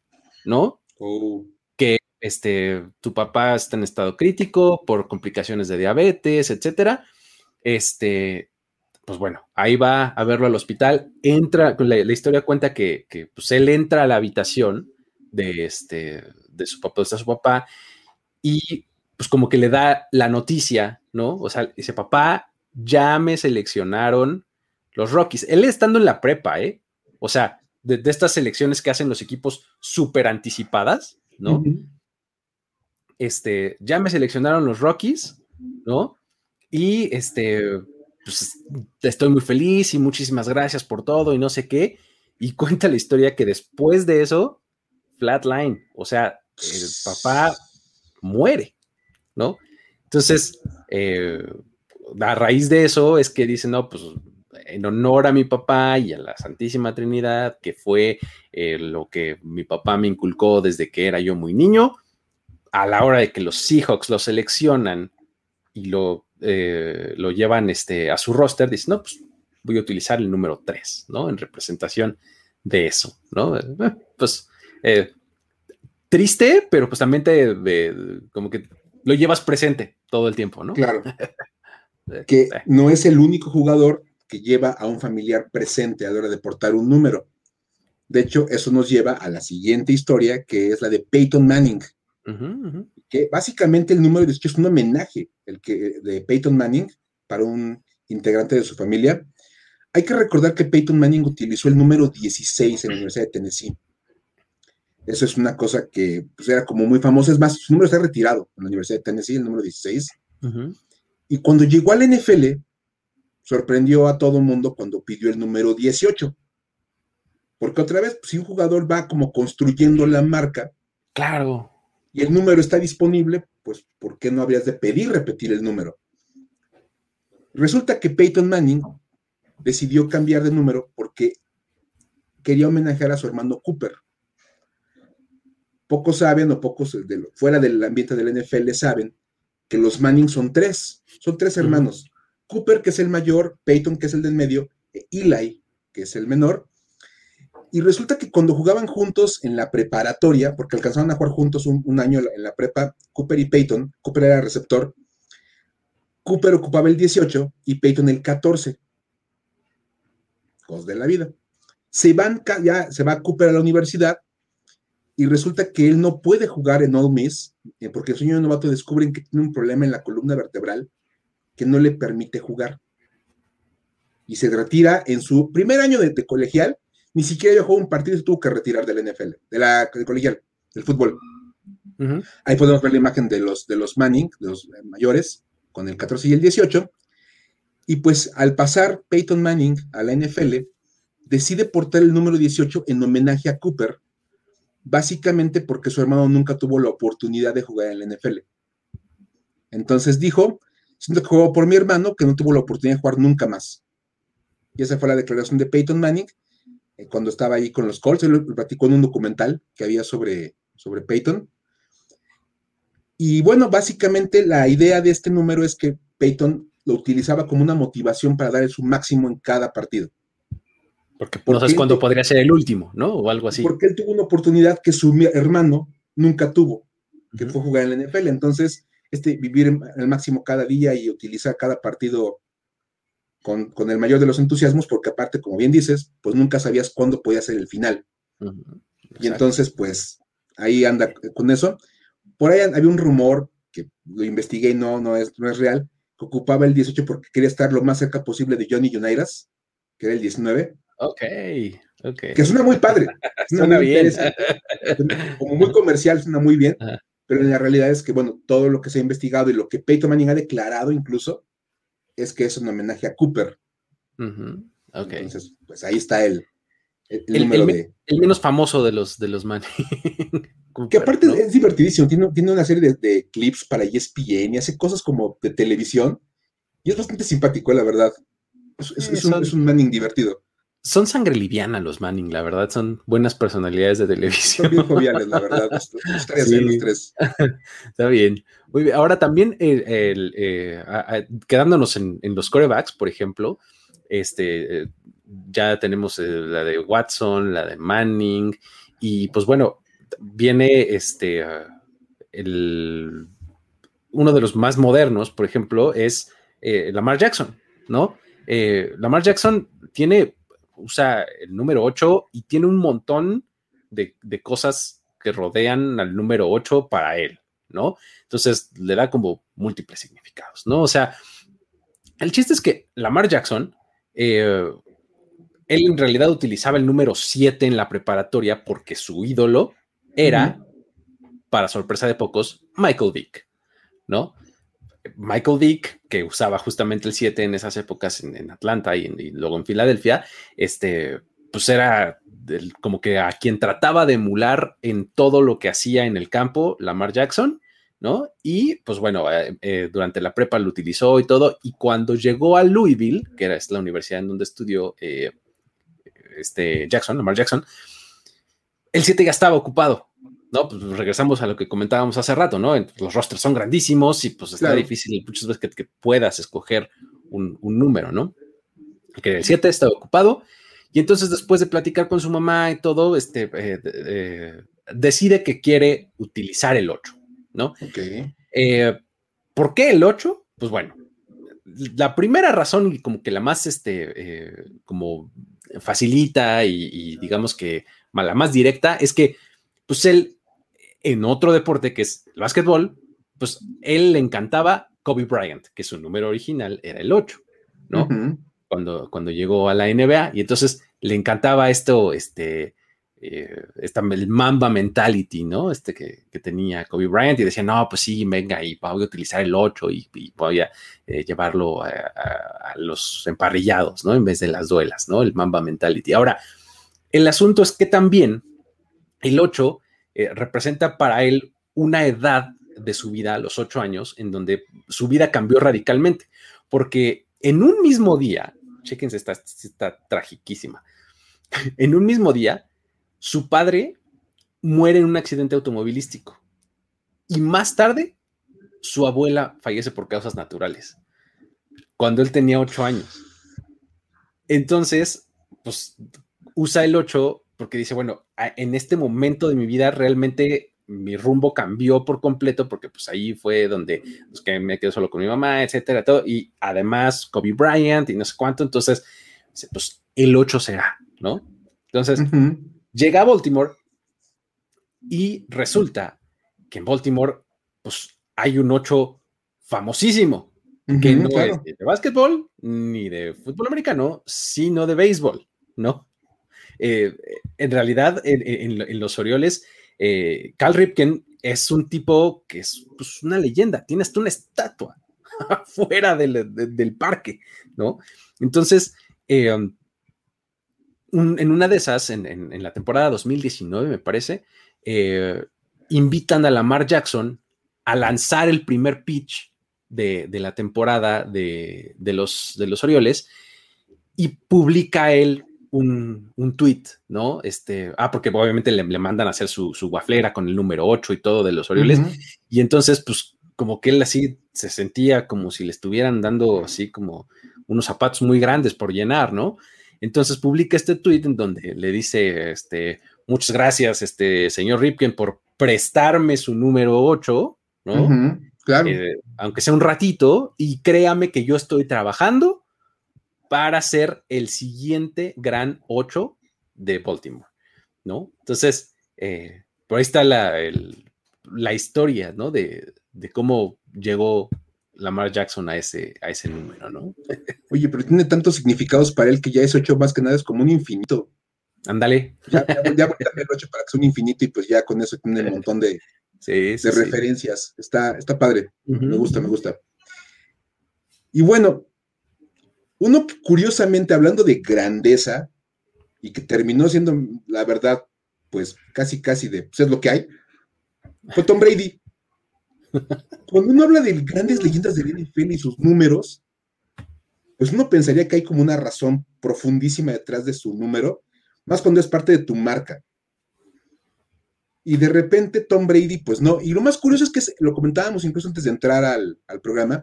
¿no? Oh. Que este, tu papá está en estado crítico por complicaciones de diabetes, etcétera. Este, pues bueno, ahí va a verlo al hospital, entra, la, la historia cuenta que, pues él entra a la habitación de, este, de su papá, está su papá, y pues como que le da la noticia, ¿no? O sea, dice, papá, ya me seleccionaron los Rockies. Él estando en la prepa, ¿eh? O sea, de, estas selecciones que hacen los equipos súper anticipadas, ¿no? Este, ya me seleccionaron los Rockies, ¿no? Y este, pues estoy muy feliz y muchísimas gracias por todo y no sé qué. Y cuenta la historia que después de eso, flatline, o sea, el papá muere, ¿no? Entonces, eh, a raíz de eso es que dicen, no, pues en honor a mi papá y a la Santísima Trinidad, que fue eh, lo que mi papá me inculcó desde que era yo muy niño, a la hora de que los Seahawks lo seleccionan y lo eh, lo llevan este, a su roster, dicen, no, pues voy a utilizar el número 3, ¿no? En representación de eso, ¿no? Eh, pues triste, pero pues también te, como que lo llevas presente todo el tiempo, ¿no? Claro. que no es el único jugador que lleva a un familiar presente a la hora de portar un número. De hecho, eso nos lleva a la siguiente historia, que es la de Peyton Manning que básicamente el número es un homenaje el que, de Peyton Manning para un integrante de su familia. Hay que recordar que Peyton Manning utilizó el número 16 en la Universidad de Tennessee. Eso es una cosa que pues, era como muy famosa. Es más, su número está retirado en la Universidad de Tennessee, el número 16. Y cuando llegó al NFL, sorprendió a todo el mundo cuando pidió el número 18. Porque otra vez, pues, si un jugador va como construyendo la marca, claro y el número está disponible, pues ¿por qué no habrías de pedir repetir el número? Resulta que Peyton Manning decidió cambiar de número porque quería homenajear a su hermano Cooper. Pocos saben o pocos fuera del ambiente del NFL saben que los Manning son tres, son tres hermanos. Cooper, que es el mayor, Peyton, que es el del medio, e Eli, que es el menor, y resulta que cuando jugaban juntos en la preparatoria, porque alcanzaron a jugar juntos un, año en la prepa, Cooper y Peyton, Cooper era receptor, Cooper ocupaba el 18 y Peyton el 14. Cos de la vida. Se van, ya se va Cooper a la universidad y resulta que él no puede jugar en Ole Miss eh, porque el sueño de novato descubren que tiene un problema en la columna vertebral que no le permite jugar. Y se retira en su primer año de, colegial, ni siquiera jugó un partido y se tuvo que retirar del NFL, de la colegial, del fútbol. Ahí podemos ver la imagen de los, de los Manning, de los mayores, con el 14 y el 18. Y pues al pasar Peyton Manning a la NFL, decide portar el número 18 en homenaje a Cooper, básicamente porque su hermano nunca tuvo la oportunidad de jugar en la NFL. Entonces dijo, siento que jugó por mi hermano que no tuvo la oportunidad de jugar nunca más. Y esa fue la declaración de Peyton Manning eh, cuando estaba ahí con los Colts. Él lo platicó en un documental que había sobre, sobre Peyton. Y bueno, básicamente la idea de este número es que Peyton lo utilizaba como una motivación para dar su máximo en cada partido. Porque, no sabes cuándo podría ser el último, ¿no? O algo así. Porque él tuvo una oportunidad que su hermano nunca tuvo, que fue jugar en la NFL. Entonces, este vivir el máximo cada día y utilizar cada partido con, el mayor de los entusiasmos, porque aparte, como bien dices, pues nunca sabías cuándo podía ser el final. Y entonces, pues ahí anda con eso. Por ahí había un rumor que lo investigué y no, no, es, no es real, que ocupaba el 18 porque quería estar lo más cerca posible de Johnny Unitas, que era el 19. Ok, ok. Que suena muy padre. suena bien. Como muy comercial, suena muy bien. Pero en la realidad es que, bueno, todo lo que se ha investigado y lo que Peyton Manning ha declarado incluso es que es un homenaje a Cooper. Entonces, pues ahí está el, el, número de... el, menos famoso de los, de los Manning. que aparte es divertidísimo. Tiene, tiene una serie de, de, clips para ESPN y hace cosas como de televisión. Y es bastante simpático, la verdad. Es, un, es un Manning divertido son sangre liviana los Manning, la verdad, son buenas personalidades de televisión. Son bien joviales, la verdad. los tres. Está bien. Muy bien. Ahora también, eh, quedándonos en, los corebacks, por ejemplo, este, eh, ya tenemos eh, la de Watson, la de Manning, y pues bueno, viene este, el, uno de los más modernos, por ejemplo, es Lamar Jackson, ¿no? Lamar Jackson tiene usa el número 8 y tiene un montón de, cosas que rodean al número 8 para él, ¿no? Entonces le da como múltiples significados, ¿no? O sea, el chiste es que Lamar Jackson, eh, él en realidad utilizaba el número 7 en la preparatoria porque su ídolo era, para sorpresa de pocos, Michael Vick, ¿no? Michael Vick, que usaba justamente el 7 en esas épocas en, Atlanta y, luego en Filadelfia, este, pues era como que a quien trataba de emular en todo lo que hacía en el campo Lamar Jackson, ¿no? Y pues bueno, eh, eh, durante la prepa lo utilizó y todo, y cuando llegó a Louisville, que era la universidad en donde estudió eh, este Jackson, Lamar Jackson, el 7 ya estaba ocupado, ¿no? Pues regresamos a lo que comentábamos hace rato, ¿no? Los rostros son grandísimos y pues está difícil muchas veces que, puedas escoger un, número, ¿no? Que el 7 está ocupado y entonces después de platicar con su mamá y todo, este, eh, eh, decide que quiere utilizar el 8, ¿no? Ok. Eh, ¿Por qué el 8? Pues bueno, la primera razón y como que la más, este, como facilita y, y digamos que la más directa es que pues él en otro deporte que es el básquetbol, pues él le encantaba Kobe Bryant, que su número original era el 8, ¿no? cuando, cuando llegó a la NBA y entonces le encantaba esto, este, eh, esta, el Mamba mentality, ¿no? Este que, tenía Kobe Bryant y decía, no, pues sí, venga, y voy a utilizar el 8 y, voy a eh, llevarlo a, a, los emparrillados, ¿no? En vez de las duelas, ¿no? El Mamba mentality. Ahora, el asunto es que también el 8 eh, representa para él una edad de su vida los ocho años en donde su vida cambió radicalmente, porque en un mismo día, chequense, está, está tragiquísima, en un mismo día, su padre muere en un accidente automovilístico y más tarde su abuela fallece por causas naturales, cuando él tenía ocho años. Entonces, pues usa el 8 porque dice, bueno, en este momento de mi vida realmente mi rumbo cambió por completo porque pues ahí fue donde pues, que me quedé solo con mi mamá, etcétera, todo, y además Kobe Bryant y no sé cuánto, entonces, pues el 8 será, ¿no? Entonces, llega a Baltimore Y resulta que en Baltimore, pues hay un 8 famosísimo, que no es ni de básquetbol ni de fútbol americano, sino de béisbol, ¿no? Eh, en realidad, en, los Orioles, eh, Cal Ripken es un tipo que es pues, una leyenda, tienes tú una estatua fuera del, parque, ¿no? Entonces, eh, um, en una de esas, en, la temporada 2019, me parece, invitan a Lamar Jackson a lanzar el primer pitch de, la temporada de, los, de los Orioles y publica él un, un tweet, ¿no? Este, ah, porque obviamente le, mandan a hacer su, su, guaflera con el número 8 y todo de los Orioles. Y entonces, pues, como que él así se sentía como si le estuvieran dando así como unos zapatos muy grandes por llenar, ¿no? Entonces publica este tweet en donde le dice, este, muchas gracias, este señor Ripken, por prestarme su número 8, ¿no? claro. Eh, aunque sea un ratito, y créame que yo estoy trabajando para ser el siguiente gran 8 de Baltimore, ¿no? Entonces, eh, por ahí está la, la historia, ¿no? De, de, cómo llegó Lamar Jackson a ese, a ese número, ¿no? Oye, pero tiene tantos significados para él que ya ese 8 más que nada es como un infinito. Ándale. Ya, ya, ya voy a el 8 para que sea un infinito y pues ya con eso tiene un montón de, de referencias. Está, está padre. Me gusta, me gusta. Y bueno, uno curiosamente hablando de grandeza y que terminó siendo, la verdad, pues casi, casi de, pues es lo que hay, fue Tom Brady. Cuando uno habla de grandes leyendas del NFL y sus números, pues uno pensaría que hay como una razón profundísima detrás de su número, más cuando es parte de tu marca y de repente Tom Brady, pues no. Y lo más curioso es que lo comentábamos incluso antes de entrar al, programa,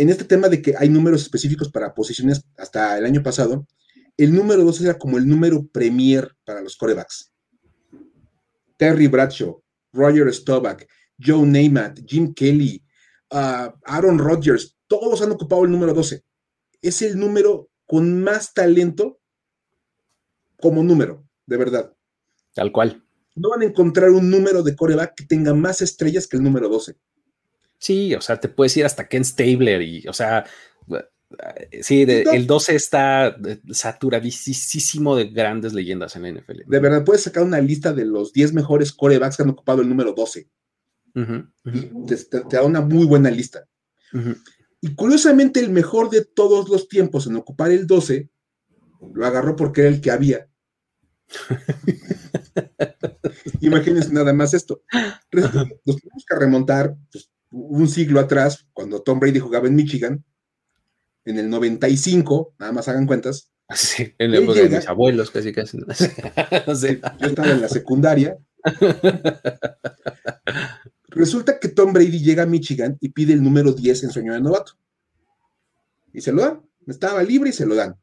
en este tema de que hay números específicos para posiciones hasta el año pasado, el número 2 era como el número premier para los corebacks. Terry Bradshaw, Roger Staubach, Joe Namath, Jim Kelly, uh, Aaron Rodgers, todos han ocupado el número 12. Es el número con más talento como número, de verdad. Tal cual no van a encontrar un número de coreback que tenga más estrellas que el número 12. Sí, o sea, te puedes ir hasta Ken Stabler y, o sea, sí, el 12 está saturadísimo de grandes leyendas en la NFL. De verdad, puedes sacar una lista de los 10 mejores corebacks que han ocupado el número 12. Te, da una muy buena lista. Y curiosamente, el mejor de todos los tiempos en ocupar el 12 lo agarró porque era el que había. Imagínense nada más esto. Nos tenemos que remontar pues, un siglo atrás, cuando Tom Brady jugaba en Michigan, en el 95, nada más hagan cuentas. Sí, en la época de mis abuelos, casi casi. No sé. Yo estaba en la secundaria. Resulta que Tom Brady llega a Michigan y pide el número 10 en sueño de novato. Y se lo dan. Estaba libre y se lo dan.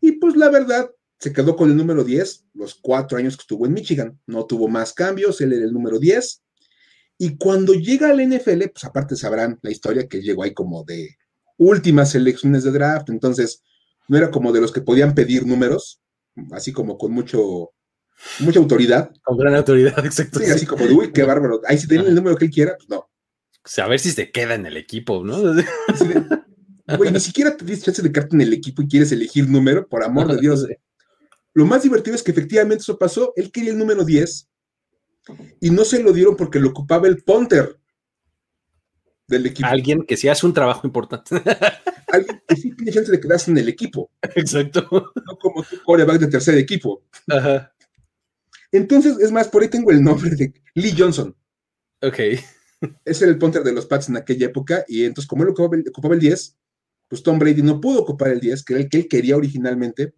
Y pues la verdad, se quedó con el número 10 los cuatro años que estuvo en Michigan. No tuvo más cambios, él era el número 10. Y cuando llega al NFL, pues aparte sabrán la historia que llegó ahí como de últimas elecciones de draft, entonces no era como de los que podían pedir números, así como con mucho mucha autoridad. Con gran autoridad, exacto. Sí, así como de, uy, qué bárbaro. Ahí si tienen el número que él quiera, pues no. O sea, a ver si se queda en el equipo, ¿no? Güey, ni siquiera te dices chance de quedarte en el equipo y quieres elegir número, por amor de Dios. Lo más divertido es que efectivamente eso pasó. Él quería el número 10 y no se lo dieron porque lo ocupaba el punter del equipo. Alguien que sí hace un trabajo importante. Alguien que sí tiene chance de quedarse en el equipo. Exacto. No como tu coreback de tercer equipo. Ajá. Entonces, es más, por ahí tengo el nombre de Lee Johnson. Ok. Ese era el punter de los Pats en aquella época. Y entonces, como él ocupaba el, ocupaba el 10, pues Tom Brady no pudo ocupar el 10, que era el que él quería originalmente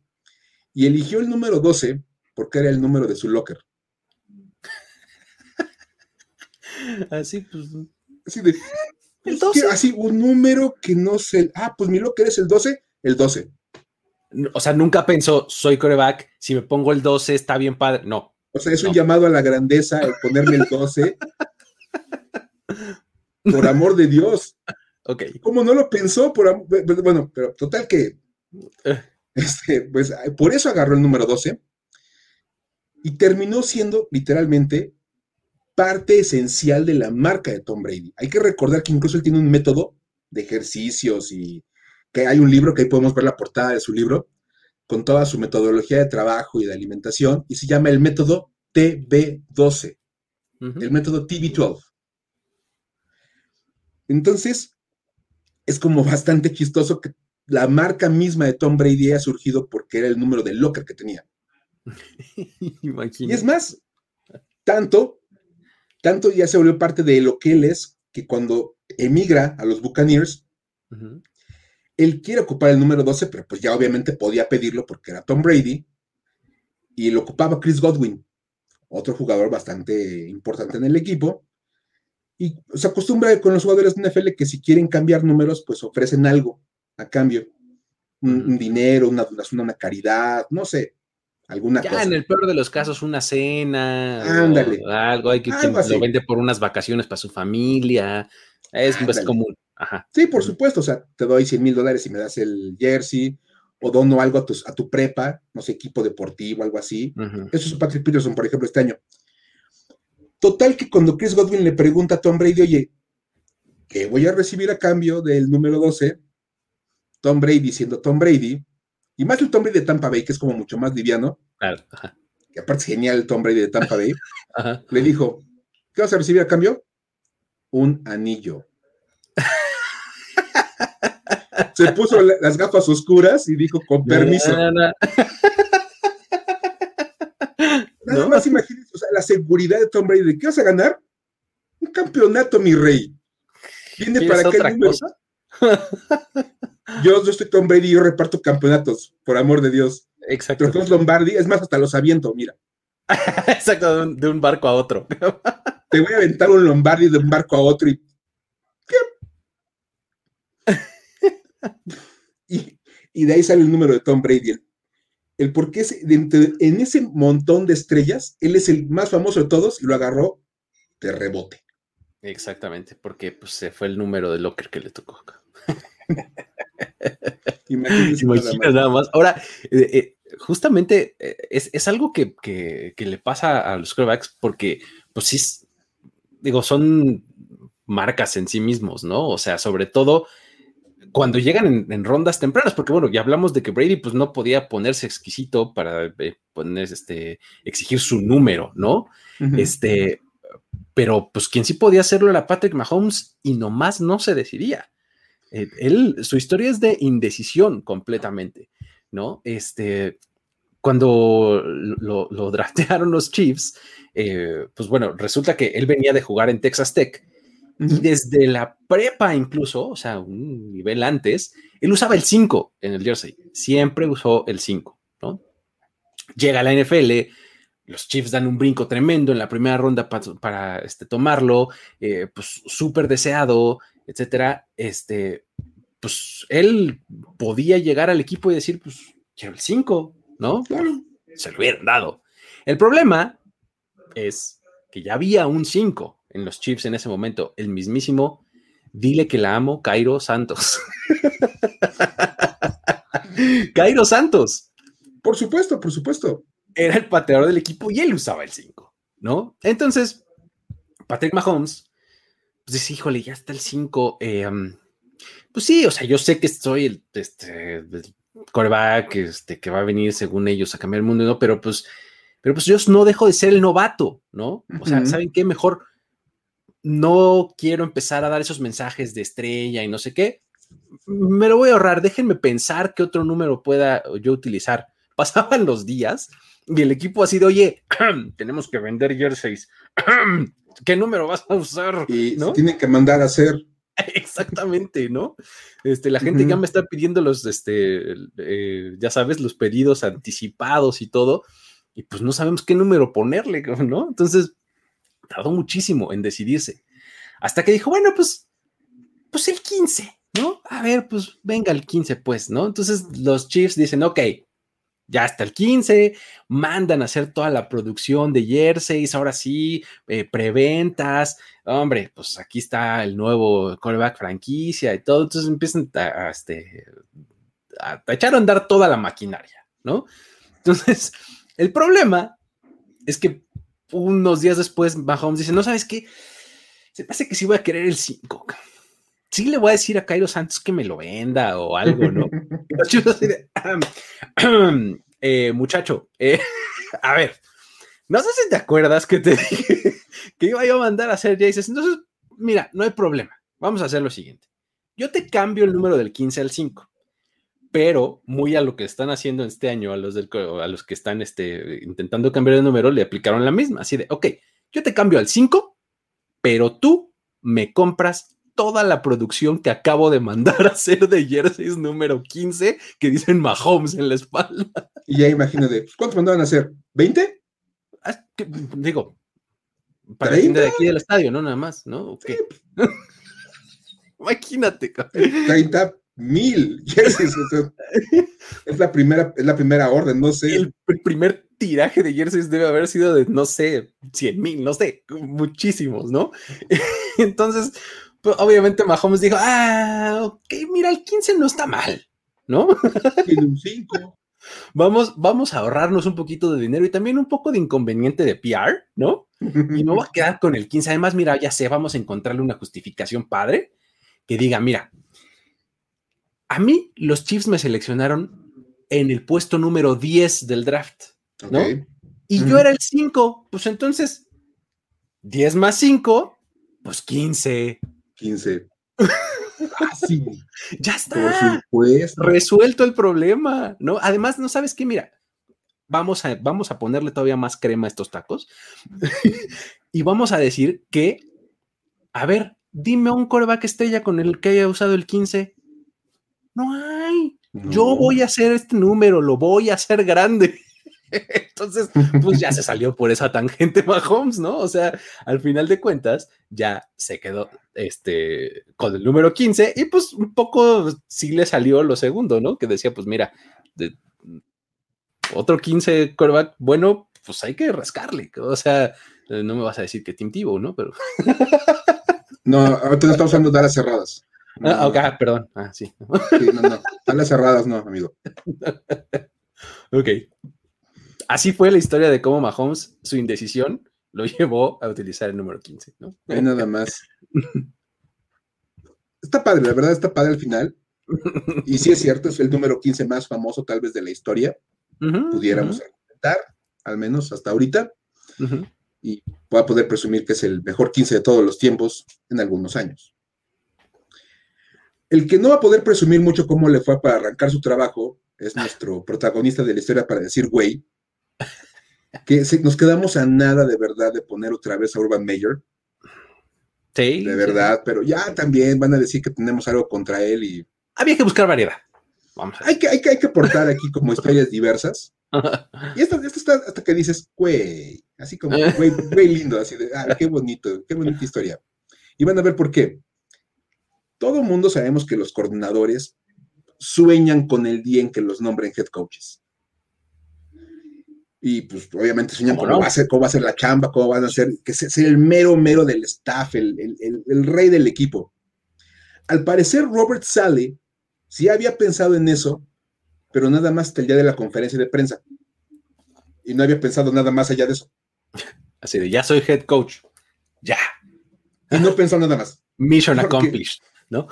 y eligió el número 12 porque era el número de su locker. Así, pues. Así de. El 12. Pues, así, un número que no sé. Ah, pues mi locker es el 12, el 12. O sea, nunca pensó, soy coreback, si me pongo el 12 está bien padre. No. O sea, es un llamado a la grandeza el ponerme el 12. por amor de Dios. Ok. ¿Cómo no lo pensó? Por, bueno, pero total que. Eh. Este, pues por eso agarró el número 12. y terminó siendo literalmente parte esencial de la marca de Tom Brady. Hay que recordar que incluso él tiene un método de ejercicios y que hay un libro que ahí podemos ver la portada de su libro con toda su metodología de trabajo y de alimentación y se llama el método TB12, el método TB12. Entonces, es como bastante chistoso que la marca misma de Tom Brady haya surgido porque era el número de locker que tenía. y es más, tanto, tanto ya se volvió parte de lo que él es, que cuando emigra a los Buccaneers, él quiere ocupar el número 12, pero pues ya obviamente podía pedirlo porque era Tom Brady, y lo ocupaba Chris Godwin, otro jugador bastante importante en el equipo. Y se acostumbra con los jugadores de NFL que si quieren cambiar números, pues ofrecen algo a cambio. Un, dinero, una donación, una caridad, no sé, alguna ya, cosa. en el peor de los casos, una cena. Ándale. algo, hay que, lo vende por unas vacaciones para su familia. Es, es común. Ajá. Sí, por supuesto. O sea, te doy 100 mil dólares y me das el jersey, o dono algo a tu, a tu prepa, no sé, equipo deportivo, algo así. Eso es Patrick Peterson, por ejemplo, este año. Total que cuando Chris Godwin le pregunta a Tom Brady, oye, ¿qué voy a recibir a cambio del número 12? Tom Brady siendo Tom Brady, y más el Tom Brady de Tampa Bay, que es como mucho más liviano, claro, que aparte es genial el Tom Brady de Tampa Bay, le dijo, ¿qué vas a recibir a cambio? Un anillo. Se puso las gafas oscuras y dijo, con permiso. Nada más imagínense, o sea, la seguridad de Tom Brady, ¿qué vas a ganar? Un campeonato, mi rey. Viene para qué número. Cosa? yo, yo estoy Tom Brady y yo reparto campeonatos, por amor de Dios. Exacto. Pero Lombardi, es más, hasta los aviento, mira. Exacto, de un, barco a otro. Te voy a aventar un Lombardi de un barco a otro y. y, y de ahí sale el número de Tom Brady, el por qué en ese montón de estrellas, él es el más famoso de todos y lo agarró de rebote. Exactamente, porque pues, se fue el número de locker que le tocó. Imagina nada más. Ahora, eh, eh, justamente eh, es, algo que, le pasa a los quarterbacks porque, pues sí, digo, son marcas en sí mismos, ¿no? O sea, sobre todo cuando llegan en, rondas tempranas, porque bueno, ya hablamos de que Brady pues no podía ponerse exquisito para eh, poner, este, exigir su número, ¿no? Este, pero pues quien sí podía hacerlo era Patrick Mahomes y nomás no se decidía. Eh, él, su historia es de indecisión completamente, ¿no? Este, cuando lo, lo draftearon los Chiefs, eh, pues bueno, resulta que él venía de jugar en Texas Tech y desde la prepa incluso, o sea, un nivel antes, él usaba el 5 en el jersey. Siempre usó el 5, ¿no? Llega a la NFL, los Chiefs dan un brinco tremendo en la primera ronda para, este, tomarlo, eh, pues súper deseado, etcétera. Este, pues él podía llegar al equipo y decir, pues quiero el 5, ¿no? Claro. Se lo hubieran dado. El problema es que ya había un 5 en los Chiefs en ese momento, el mismísimo, dile que la amo, Cairo Santos. Cairo Santos. Por supuesto, por supuesto. Era el pateador del equipo y él usaba el 5, ¿no? Entonces, Patrick Mahomes, pues dice, híjole, ya está el 5. Eh, pues sí, o sea, yo sé que soy el, este, coreback este, que va a venir según ellos a cambiar el mundo, ¿no? Pero pues, pero pues yo no dejo de ser el novato, ¿no? O sea, ¿saben qué? Mejor no quiero empezar a dar esos mensajes de estrella y no sé qué. Me lo voy a ahorrar, déjenme pensar qué otro número pueda yo utilizar. Pasaban los días y el equipo ha sido, oye, tenemos que vender jerseys. ¿Qué número vas a usar? Y ¿no? tiene que mandar a hacer. Exactamente, ¿no? Este, la gente ya me está pidiendo los, este, eh, ya sabes, los pedidos anticipados y todo, y pues no sabemos qué número ponerle, ¿no? Entonces, tardó muchísimo en decidirse. Hasta que dijo, bueno, pues, pues el 15, ¿no? A ver, pues venga el 15, pues, ¿no? Entonces los Chiefs dicen, ok, ya hasta el 15, mandan a hacer toda la producción de jerseys, ahora sí, eh, preventas, hombre, pues aquí está el nuevo callback franquicia y todo, entonces empiezan a, este, a echar a andar toda la maquinaria, ¿no? Entonces, el problema es que unos días después Mahomes dice, no sabes qué, se parece que sí voy a querer el 5. Sí le voy a decir a Cairo Santos que me lo venda o algo, ¿no? Eh, muchacho, eh, a ver, no sé si te acuerdas que te dije que iba yo a mandar a hacer Jaces. Entonces, mira, no hay problema. Vamos a hacer lo siguiente. Yo te cambio el número del 15 al 5 pero muy a lo que están haciendo este año, a los, del, a los que están este, intentando cambiar de número, le aplicaron la misma, así de, ok, yo te cambio al 5, pero tú me compras toda la producción que acabo de mandar a hacer de jerseys número 15 que dicen Mahomes en la espalda. Y ya imagino de, pues, ¿cuántos mandaban a hacer? ¿20? Ah, digo, para la de aquí del estadio, ¿no? Nada más, ¿no? Okay. Imagínate. 30 mil jerseys. es, la primera, es la primera orden, no sé. El, primer tiraje de jerseys debe haber sido de, no sé, 100 mil, no sé, muchísimos, ¿no? Entonces, pues, obviamente Mahomes dijo, ah, ok, mira, el 15 no está mal, ¿no? Tiene un 5. Vamos, vamos a ahorrarnos un poquito de dinero y también un poco de inconveniente de PR, ¿no? Y me voy a quedar con el 15. Además, mira, ya sé, vamos a encontrarle una justificación padre que diga, mira, a mí los Chiefs me seleccionaron en el puesto número 10 del draft, ¿no? Y yo era el 5, pues entonces 10 más 5, pues 15. 15. Así. ya está. Resuelto el problema, ¿no? Además, no sabes qué, mira, vamos a, vamos a ponerle todavía más crema a estos tacos y vamos a decir que, a ver, dime un coreback estrella con el que haya usado el 15 no hay. Yo voy a hacer este número, lo voy a hacer grande. Entonces, pues ya se salió por esa tangente Mahomes, ¿no? O sea, al final de cuentas, ya se quedó este, con el número 15 y pues un poco sí le salió lo segundo, ¿no? Que decía, pues mira, de, otro 15 quarterback, bueno, pues hay que rascarle. O sea, no me vas a decir que Tim Tebow, ¿no? Pero... no, ahorita estamos usando daras cerradas. Ah, ok, ah, perdón. Ah, sí. sí no, no. Están las cerradas, no, amigo. ok. Así fue la historia de cómo Mahomes, su indecisión, lo llevó a utilizar el número 15, ¿no? nada más. Está padre, la verdad está padre al final. Y sí es cierto, es el número 15 más famoso tal vez de la historia. Pudiéramos argumentar, al menos hasta ahorita. Y pueda poder presumir que es el mejor 15 de todos los tiempos en algunos años. El que no va a poder presumir mucho cómo le fue para arrancar su trabajo es nuestro protagonista de la historia para decir güey, que nos quedamos a nada de verdad de poner otra vez a Urban Meyer. Sí. De verdad, pero ya también van a decir que tenemos algo contra él y... Había que buscar variedad. Vamos hay, que, hay, que, hay que aportar aquí como historias diversas. Y esto, está hasta que dices, güey, así como, güey, güey lindo, así de, ah, qué bonito, qué bonita historia. Y van a ver por qué todo mundo sabemos que los coordinadores sueñan con el día en que los nombren head coaches. Y pues obviamente sueñan cómo, va a ser, cómo va a ser la chamba, cómo van a ser, que sea el mero mero del staff, el, rey del equipo. Al parecer, Robert Sale sí había pensado en eso, pero nada más hasta el día de la conferencia de prensa. Y no había pensado nada más allá de eso. Así de, ya soy head coach. Ya. Y no pensó nada más. Mission accomplished. ¿no?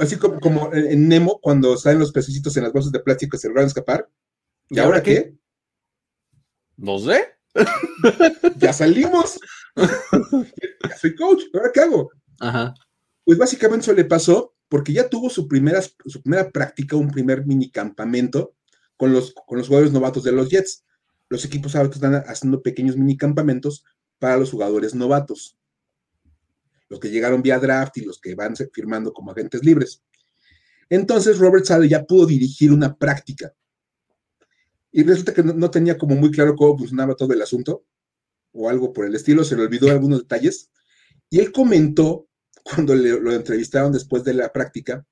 así como, en Nemo, cuando salen los pececitos en las bolsas de plástico y se lograron escapar. ¿Y, ahora qué? No sé. ya salimos. ya soy coach. ¿Ahora qué hago? Ajá. Pues básicamente eso le pasó porque ya tuvo su primera, su primera práctica, un primer mini campamento con los, con los jugadores novatos de los Jets. Los equipos ahora están haciendo pequeños mini campamentos para los jugadores novatos los que llegaron vía draft y los que van firmando como agentes libres. Entonces Robert Sale ya pudo dirigir una práctica. Y resulta que no, tenía como muy claro cómo funcionaba todo el asunto, o algo por el estilo, se le olvidó algunos detalles. Y él comentó, cuando lo entrevistaron después de la práctica,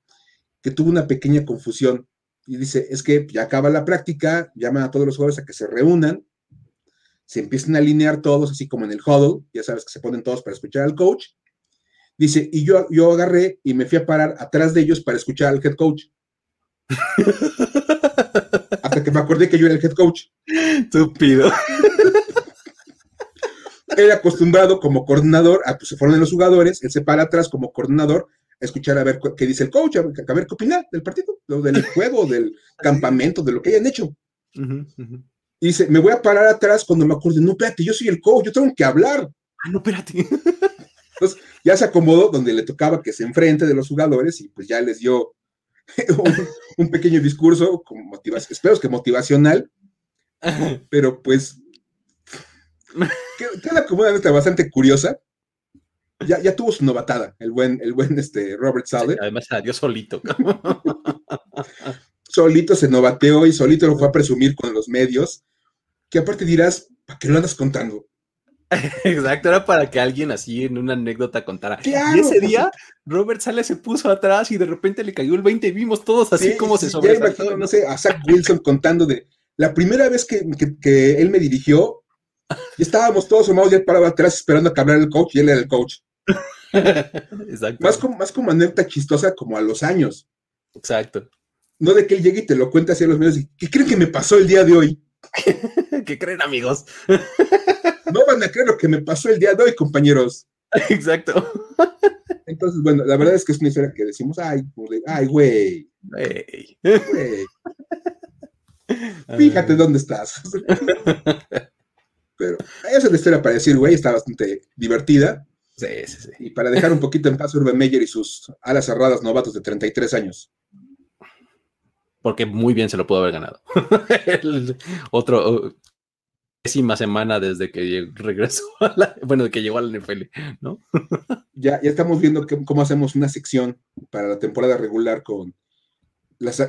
que tuvo una pequeña confusión. Y dice, es que ya acaba la práctica, llaman a todos los jugadores a que se reúnan, se empiezan a alinear todos, así como en el huddle, ya sabes que se ponen todos para escuchar al coach, Dice, y yo, yo agarré y me fui a parar atrás de ellos para escuchar al head coach. Hasta que me acordé que yo era el head coach. Estúpido. él acostumbrado como coordinador, a, pues se fueron los jugadores, él se para atrás como coordinador a escuchar a ver qué dice el coach, a ver, a ver qué opina del partido, del juego, del campamento, de lo que hayan hecho. Y dice, me voy a parar atrás cuando me acuerde, no, espérate, yo soy el coach, yo tengo que hablar. Ah, no, espérate. Entonces, ya se acomodó donde le tocaba que se enfrente de los jugadores y pues ya les dio un, pequeño discurso, con motivación, espero que motivacional, pero pues queda como una nota bastante curiosa. Ya, ya, tuvo su novatada, el buen, el buen este, Robert Sale. además salió solito. solito se novateó y solito lo fue a presumir con los medios, que aparte dirás, ¿para qué lo andas contando? Exacto, era para que alguien así en una anécdota contara. y ese pues, día, Robert Sale se puso atrás y de repente le cayó el 20 y vimos todos así como se sobresaltó. No sé, a Zach Wilson contando de la primera vez que, él me dirigió, y estábamos todos formados ya para atrás esperando a que el coach y él era el coach. Exacto. Más como, más como anécdota chistosa como a los años. Exacto. No de que él llegue y te lo cuente así a los medios y ¿qué creen que me pasó el día de hoy? ¿Qué creen, amigos? No van a creer lo que me pasó el día de hoy, compañeros. Exacto. Entonces, bueno, la verdad es que es una historia que decimos, ay, ay, güey. Fíjate dónde estás. Pero esa es la historia para decir, güey, está bastante divertida. Sí, sí, sí. Y para dejar un poquito en paz Urban Meyer y sus alas cerradas novatos de 33 años. Porque muy bien se lo pudo haber ganado. otro, décima semana desde que regresó, a la, bueno, que llegó al NFL, ¿no? ya, ya estamos viendo cómo hacemos una sección para la temporada regular con las,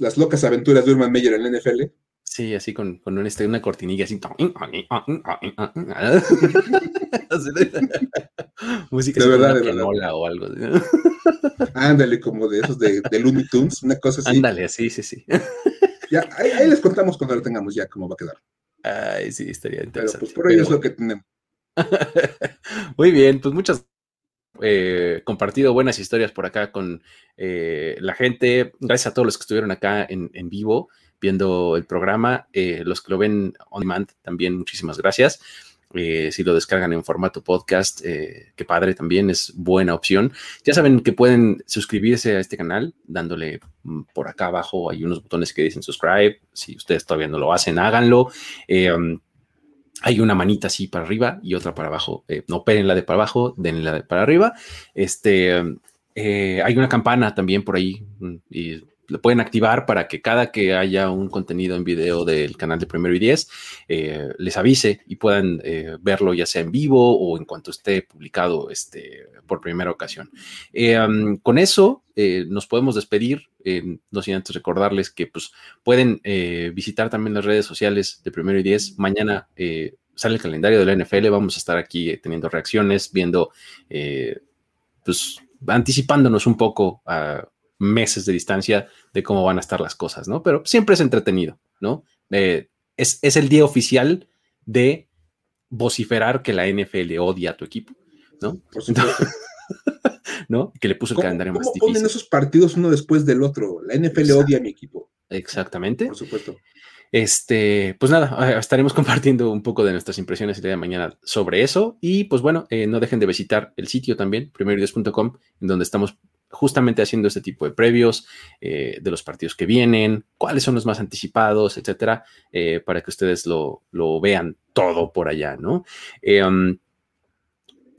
las, locas aventuras de Urban Meyer en la NFL. Sí, así con, con una, este, una cortinilla así. Música de verdad, de verdad. o algo. Ándale, como de esos de, de Looney Tunes, una cosa así. Ándale, sí, sí, sí. Ya, ahí, ahí, les contamos cuando lo tengamos ya cómo va a quedar. Ay, sí, estaría interesante. Pero pues por hoy es lo que tenemos. Muy bien, pues muchas eh, compartido buenas historias por acá con eh, la gente. Gracias a todos los que estuvieron acá en, en vivo viendo el programa. Eh, los que lo ven on demand también, muchísimas gracias. Eh, si lo descargan en formato podcast, eh, qué padre también, es buena opción. Ya saben que pueden suscribirse a este canal dándole mm, por acá abajo, hay unos botones que dicen subscribe, si ustedes todavía no lo hacen, háganlo. Eh, um, hay una manita así para arriba y otra para abajo. no operen la de para abajo, denle la de para arriba. Este, um, hay una campana también por ahí mm, lo pueden activar para que cada que haya un contenido en video del canal de Primero y Diez, eh, les avise y puedan eh, verlo ya sea en vivo o en cuanto esté publicado este, por primera ocasión. Eh, con eso nos podemos despedir, no sin antes recordarles que pues, pueden visitar también las redes sociales de Primero y Diez. Mañana sale el calendario de la NFL, vamos a estar aquí teniendo reacciones, viendo, pues anticipándonos un poco a meses de distancia de cómo van a estar las cosas, ¿no? Pero siempre es entretenido, ¿no? Eh, es, el día oficial de vociferar que la NFL odia a tu equipo, ¿no? Por supuesto. ¿No? Que le puso el calendario más difícil. ponen esos partidos uno después del otro? La NFL odia a mi equipo. Exactamente. Por supuesto. Este, pues nada, estaremos compartiendo un poco de nuestras impresiones el día de mañana sobre eso. Y pues bueno, eh, no dejen de visitar el sitio también, primeroideos.com, en donde estamos justamente haciendo este tipo de previos eh, de los partidos que vienen, cuáles son los más anticipados, etcétera, eh, para que ustedes lo, vean todo por allá, ¿no? Eh, um,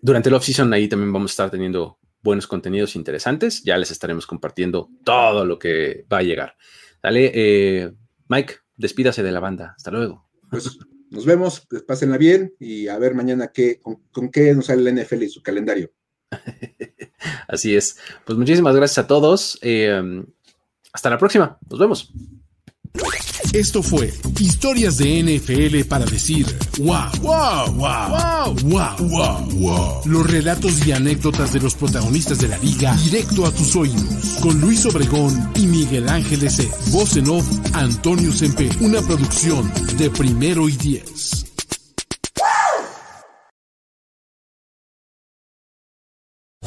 durante el off-season ahí también vamos a estar teniendo buenos contenidos interesantes. Ya les estaremos compartiendo todo lo que va a llegar. Dale, Mike, despídase de la banda. Hasta luego. Pues nos vemos, pues, pásenla bien y a ver mañana qué, con, con qué nos sale el NFL y su calendario. Así es. Pues muchísimas gracias a todos. Eh, hasta la próxima. Nos vemos. Esto fue Historias de NFL para decir wow, wow, wow, wow, wow, wow, wow. Los relatos y anécdotas de los protagonistas de la liga directo a tus oídos. Con Luis Obregón y Miguel Ángel S. Voz en off, Antonio Sempe. Una producción de primero y diez.